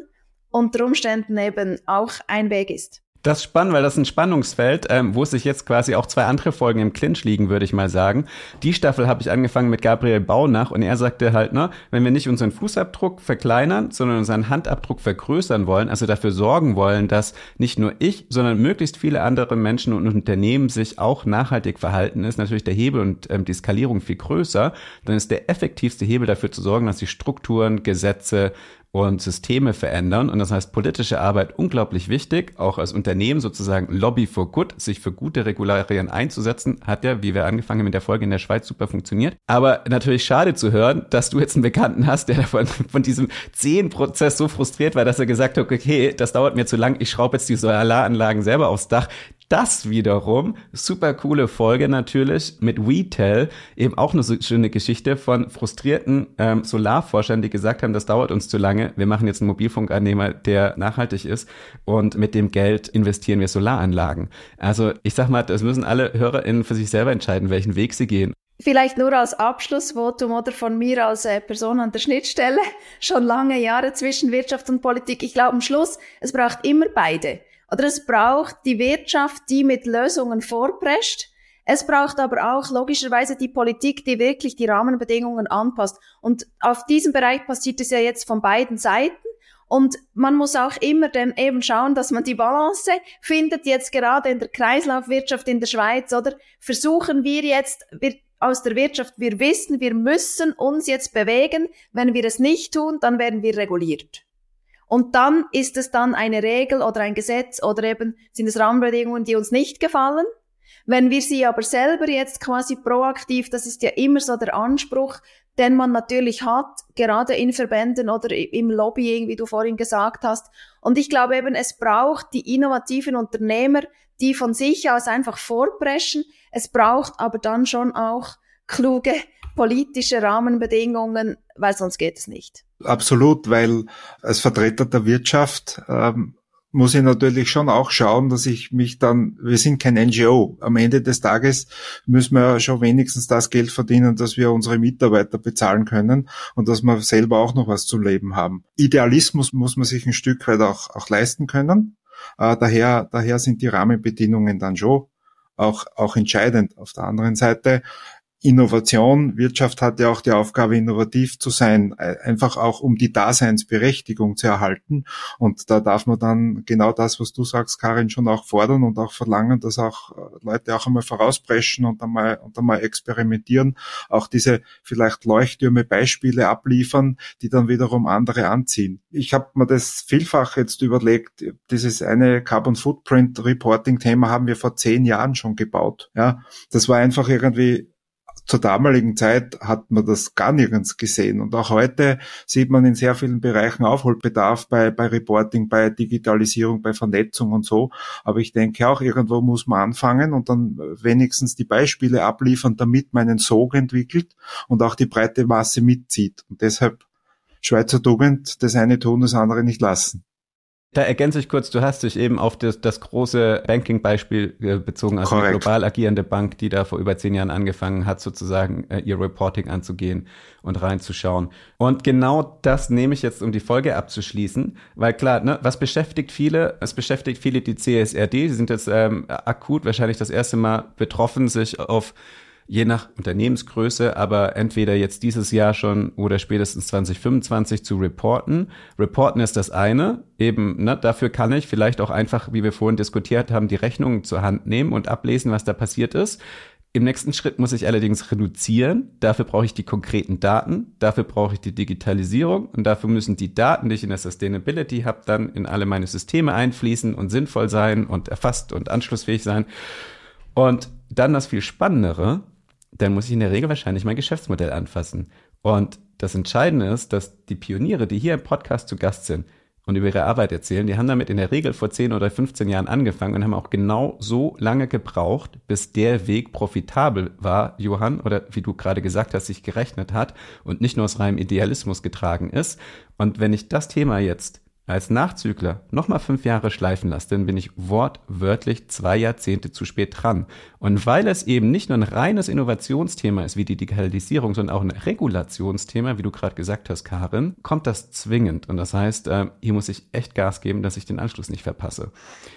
unter Umständen eben auch ein Weg ist. Das ist spannend, weil das ist ein Spannungsfeld, ähm, wo sich jetzt quasi auch zwei andere Folgen im Clinch liegen, würde ich mal sagen. Die Staffel habe ich angefangen mit Gabriel Baunach und er sagte halt, ne, wenn wir nicht unseren Fußabdruck verkleinern, sondern unseren Handabdruck vergrößern wollen, also dafür sorgen wollen, dass nicht nur ich, sondern möglichst viele andere Menschen und Unternehmen sich auch nachhaltig verhalten, ist natürlich der Hebel und ähm, die Skalierung viel größer. Dann ist der effektivste Hebel dafür zu sorgen, dass die Strukturen, Gesetze, und Systeme verändern. Und das heißt, politische Arbeit unglaublich wichtig, auch als Unternehmen sozusagen Lobby for Good, sich für gute Regularien einzusetzen, hat ja, wie wir angefangen haben mit der Folge in der Schweiz, super funktioniert. Aber natürlich schade zu hören, dass du jetzt einen Bekannten hast, der davon von diesem Zehn-Prozess so frustriert war, dass er gesagt hat, okay, das dauert mir zu lang, ich schraube jetzt die Solaranlagen selber aufs Dach. Das wiederum, super coole Folge natürlich mit WeTel, eben auch eine so schöne Geschichte von frustrierten ähm, Solarforschern, die gesagt haben, das dauert uns zu lange, wir machen jetzt einen Mobilfunkannehmer, der nachhaltig ist und mit dem Geld investieren wir Solaranlagen. Also ich sag mal, das müssen alle HörerInnen für sich selber entscheiden, welchen Weg sie gehen. Vielleicht nur als Abschlussvotum oder von mir als äh, Person an der Schnittstelle, schon lange Jahre zwischen Wirtschaft und Politik. Ich glaube am Schluss, es braucht immer beide. Oder es braucht die Wirtschaft, die mit Lösungen vorprescht. Es braucht aber auch logischerweise die Politik, die wirklich die Rahmenbedingungen anpasst. Und auf diesem Bereich passiert es ja jetzt von beiden Seiten. Und man muss auch immer dann eben schauen, dass man die Balance findet, jetzt gerade in der Kreislaufwirtschaft in der Schweiz, oder versuchen wir jetzt, wir aus der Wirtschaft, wir wissen, wir müssen uns jetzt bewegen. Wenn wir es nicht tun, dann werden wir reguliert. Und dann ist es dann eine Regel oder ein Gesetz oder eben sind es Rahmenbedingungen, die uns nicht gefallen. Wenn wir sie aber selber jetzt quasi proaktiv, das ist ja immer so der Anspruch, den man natürlich hat, gerade in Verbänden oder im Lobbying, wie du vorhin gesagt hast. Und ich glaube eben, es braucht die innovativen Unternehmer, die von sich aus einfach vorpreschen. Es braucht aber dann schon auch kluge politische Rahmenbedingungen, weil sonst geht es nicht. Absolut, weil als Vertreter der Wirtschaft ähm, muss ich natürlich schon auch schauen, dass ich mich dann, wir sind kein NGO. Am Ende des Tages müssen wir schon wenigstens das Geld verdienen, dass wir unsere Mitarbeiter bezahlen können und dass wir selber auch noch was zu leben haben. Idealismus muss man sich ein Stück weit auch, auch leisten können. Äh, daher, daher sind die Rahmenbedingungen dann schon auch, auch entscheidend. Auf der anderen Seite Innovation, Wirtschaft hat ja auch die Aufgabe, innovativ zu sein, äh, einfach auch um die Daseinsberechtigung zu erhalten. Und da darf man dann genau das, was du sagst, Karin, schon auch fordern und auch verlangen, dass auch äh, Leute auch einmal vorauspreschen und einmal, und einmal experimentieren, auch diese vielleicht Leuchttürme Beispiele abliefern, die dann wiederum andere anziehen. Ich habe mir das vielfach jetzt überlegt, dieses eine Carbon Footprint Reporting Thema haben wir vor zehn Jahren schon gebaut. Ja, das war einfach irgendwie zur damaligen Zeit hat man das gar nirgends gesehen. Und auch heute sieht man in sehr vielen Bereichen Aufholbedarf bei, bei Reporting, bei Digitalisierung, bei Vernetzung und so. Aber ich denke auch, irgendwo muss man anfangen und dann wenigstens die Beispiele abliefern, damit man einen Sog entwickelt und auch die breite Masse mitzieht. Und deshalb Schweizer Tugend, das eine tun, das andere nicht lassen. Da ergänze ich kurz, du hast dich eben auf das, das große Banking-Beispiel äh, bezogen, also Correct. eine global agierende Bank, die da vor über zehn Jahren angefangen hat, sozusagen äh, ihr Reporting anzugehen und reinzuschauen. Und genau das nehme ich jetzt, um die Folge abzuschließen, weil klar, ne, was beschäftigt viele? Es beschäftigt viele die CSRD, die sind jetzt ähm, akut wahrscheinlich das erste Mal betroffen, sich auf je nach Unternehmensgröße, aber entweder jetzt dieses Jahr schon oder spätestens 2025 zu reporten. Reporten ist das eine, eben, ne, dafür kann ich vielleicht auch einfach, wie wir vorhin diskutiert haben, die Rechnungen zur Hand nehmen und ablesen, was da passiert ist. Im nächsten Schritt muss ich allerdings reduzieren. Dafür brauche ich die konkreten Daten, dafür brauche ich die Digitalisierung und dafür müssen die Daten, die ich in der Sustainability habe, dann in alle meine Systeme einfließen und sinnvoll sein und erfasst und anschlussfähig sein. Und dann das viel Spannendere, dann muss ich in der Regel wahrscheinlich mein Geschäftsmodell anfassen. Und das Entscheidende ist, dass die Pioniere, die hier im Podcast zu Gast sind und über ihre Arbeit erzählen, die haben damit in der Regel vor 10 oder 15 Jahren angefangen und haben auch genau so lange gebraucht, bis der Weg profitabel war, Johann, oder wie du gerade gesagt hast, sich gerechnet hat und nicht nur aus reinem Idealismus getragen ist. Und wenn ich das Thema jetzt als Nachzügler nochmal fünf Jahre schleifen lasse, dann bin ich wortwörtlich zwei Jahrzehnte zu spät dran. Und weil es eben nicht nur ein reines Innovationsthema ist wie die Digitalisierung, sondern auch ein Regulationsthema, wie du gerade gesagt hast, Karin, kommt das zwingend. Und das heißt, äh, hier muss ich echt Gas geben, dass ich den Anschluss nicht verpasse.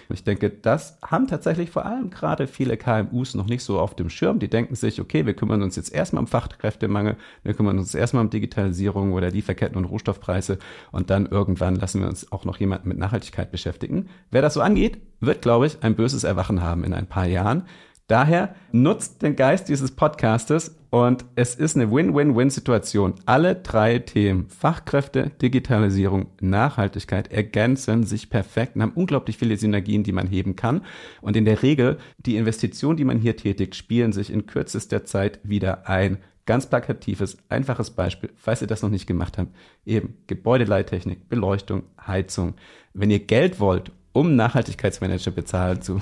Und ich denke, das haben tatsächlich vor allem gerade viele KMUs noch nicht so auf dem Schirm. Die denken sich, okay, wir kümmern uns jetzt erstmal um Fachkräftemangel, wir kümmern uns erstmal um Digitalisierung oder Lieferketten und Rohstoffpreise und dann irgendwann lassen wir uns auch noch jemanden mit Nachhaltigkeit beschäftigen. Wer das so angeht, wird, glaube ich, ein böses Erwachen haben in ein paar Jahren. Daher nutzt den Geist dieses Podcastes und es ist eine Win-Win-Win-Situation. Alle drei Themen, Fachkräfte, Digitalisierung, Nachhaltigkeit, ergänzen sich perfekt und haben unglaublich viele Synergien, die man heben kann. Und in der Regel, die Investitionen, die man hier tätigt, spielen sich in kürzester Zeit wieder ein. Ganz plakatives, einfaches Beispiel, falls ihr das noch nicht gemacht habt. Eben Gebäudeleittechnik, Beleuchtung, Heizung. Wenn ihr Geld wollt, um Nachhaltigkeitsmanager bezahlen zu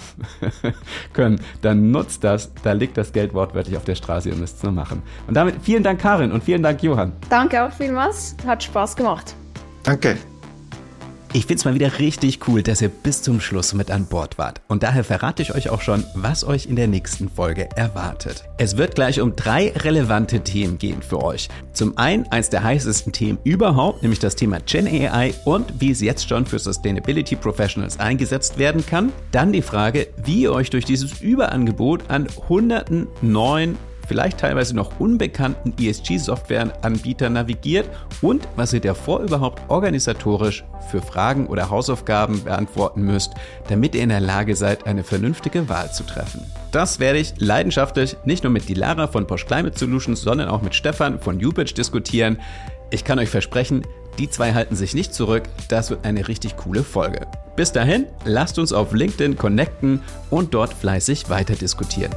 können, dann nutzt das. Da liegt das Geld wortwörtlich auf der Straße, ihr müsst es nur machen. Und damit vielen Dank, Karin, und vielen Dank, Johann. Danke auch vielmals. Hat Spaß gemacht. Danke. Ich finde es mal wieder richtig cool, dass ihr bis zum Schluss mit an Bord wart. Und daher verrate ich euch auch schon, was euch in der nächsten Folge erwartet. Es wird gleich um drei relevante Themen gehen für euch. Zum einen eins der heißesten Themen überhaupt, nämlich das Thema Gen AI und wie es jetzt schon für Sustainability Professionals eingesetzt werden kann. Dann die Frage, wie ihr euch durch dieses Überangebot an hunderten neuen vielleicht teilweise noch unbekannten ESG-Softwareanbieter navigiert und was ihr davor überhaupt organisatorisch für Fragen oder Hausaufgaben beantworten müsst, damit ihr in der Lage seid, eine vernünftige Wahl zu treffen. Das werde ich leidenschaftlich nicht nur mit Dilara von Porsche Climate Solutions, sondern auch mit Stefan von Ubitch diskutieren. Ich kann euch versprechen, die zwei halten sich nicht zurück. Das wird eine richtig coole Folge. Bis dahin, lasst uns auf LinkedIn connecten und dort fleißig weiter diskutieren.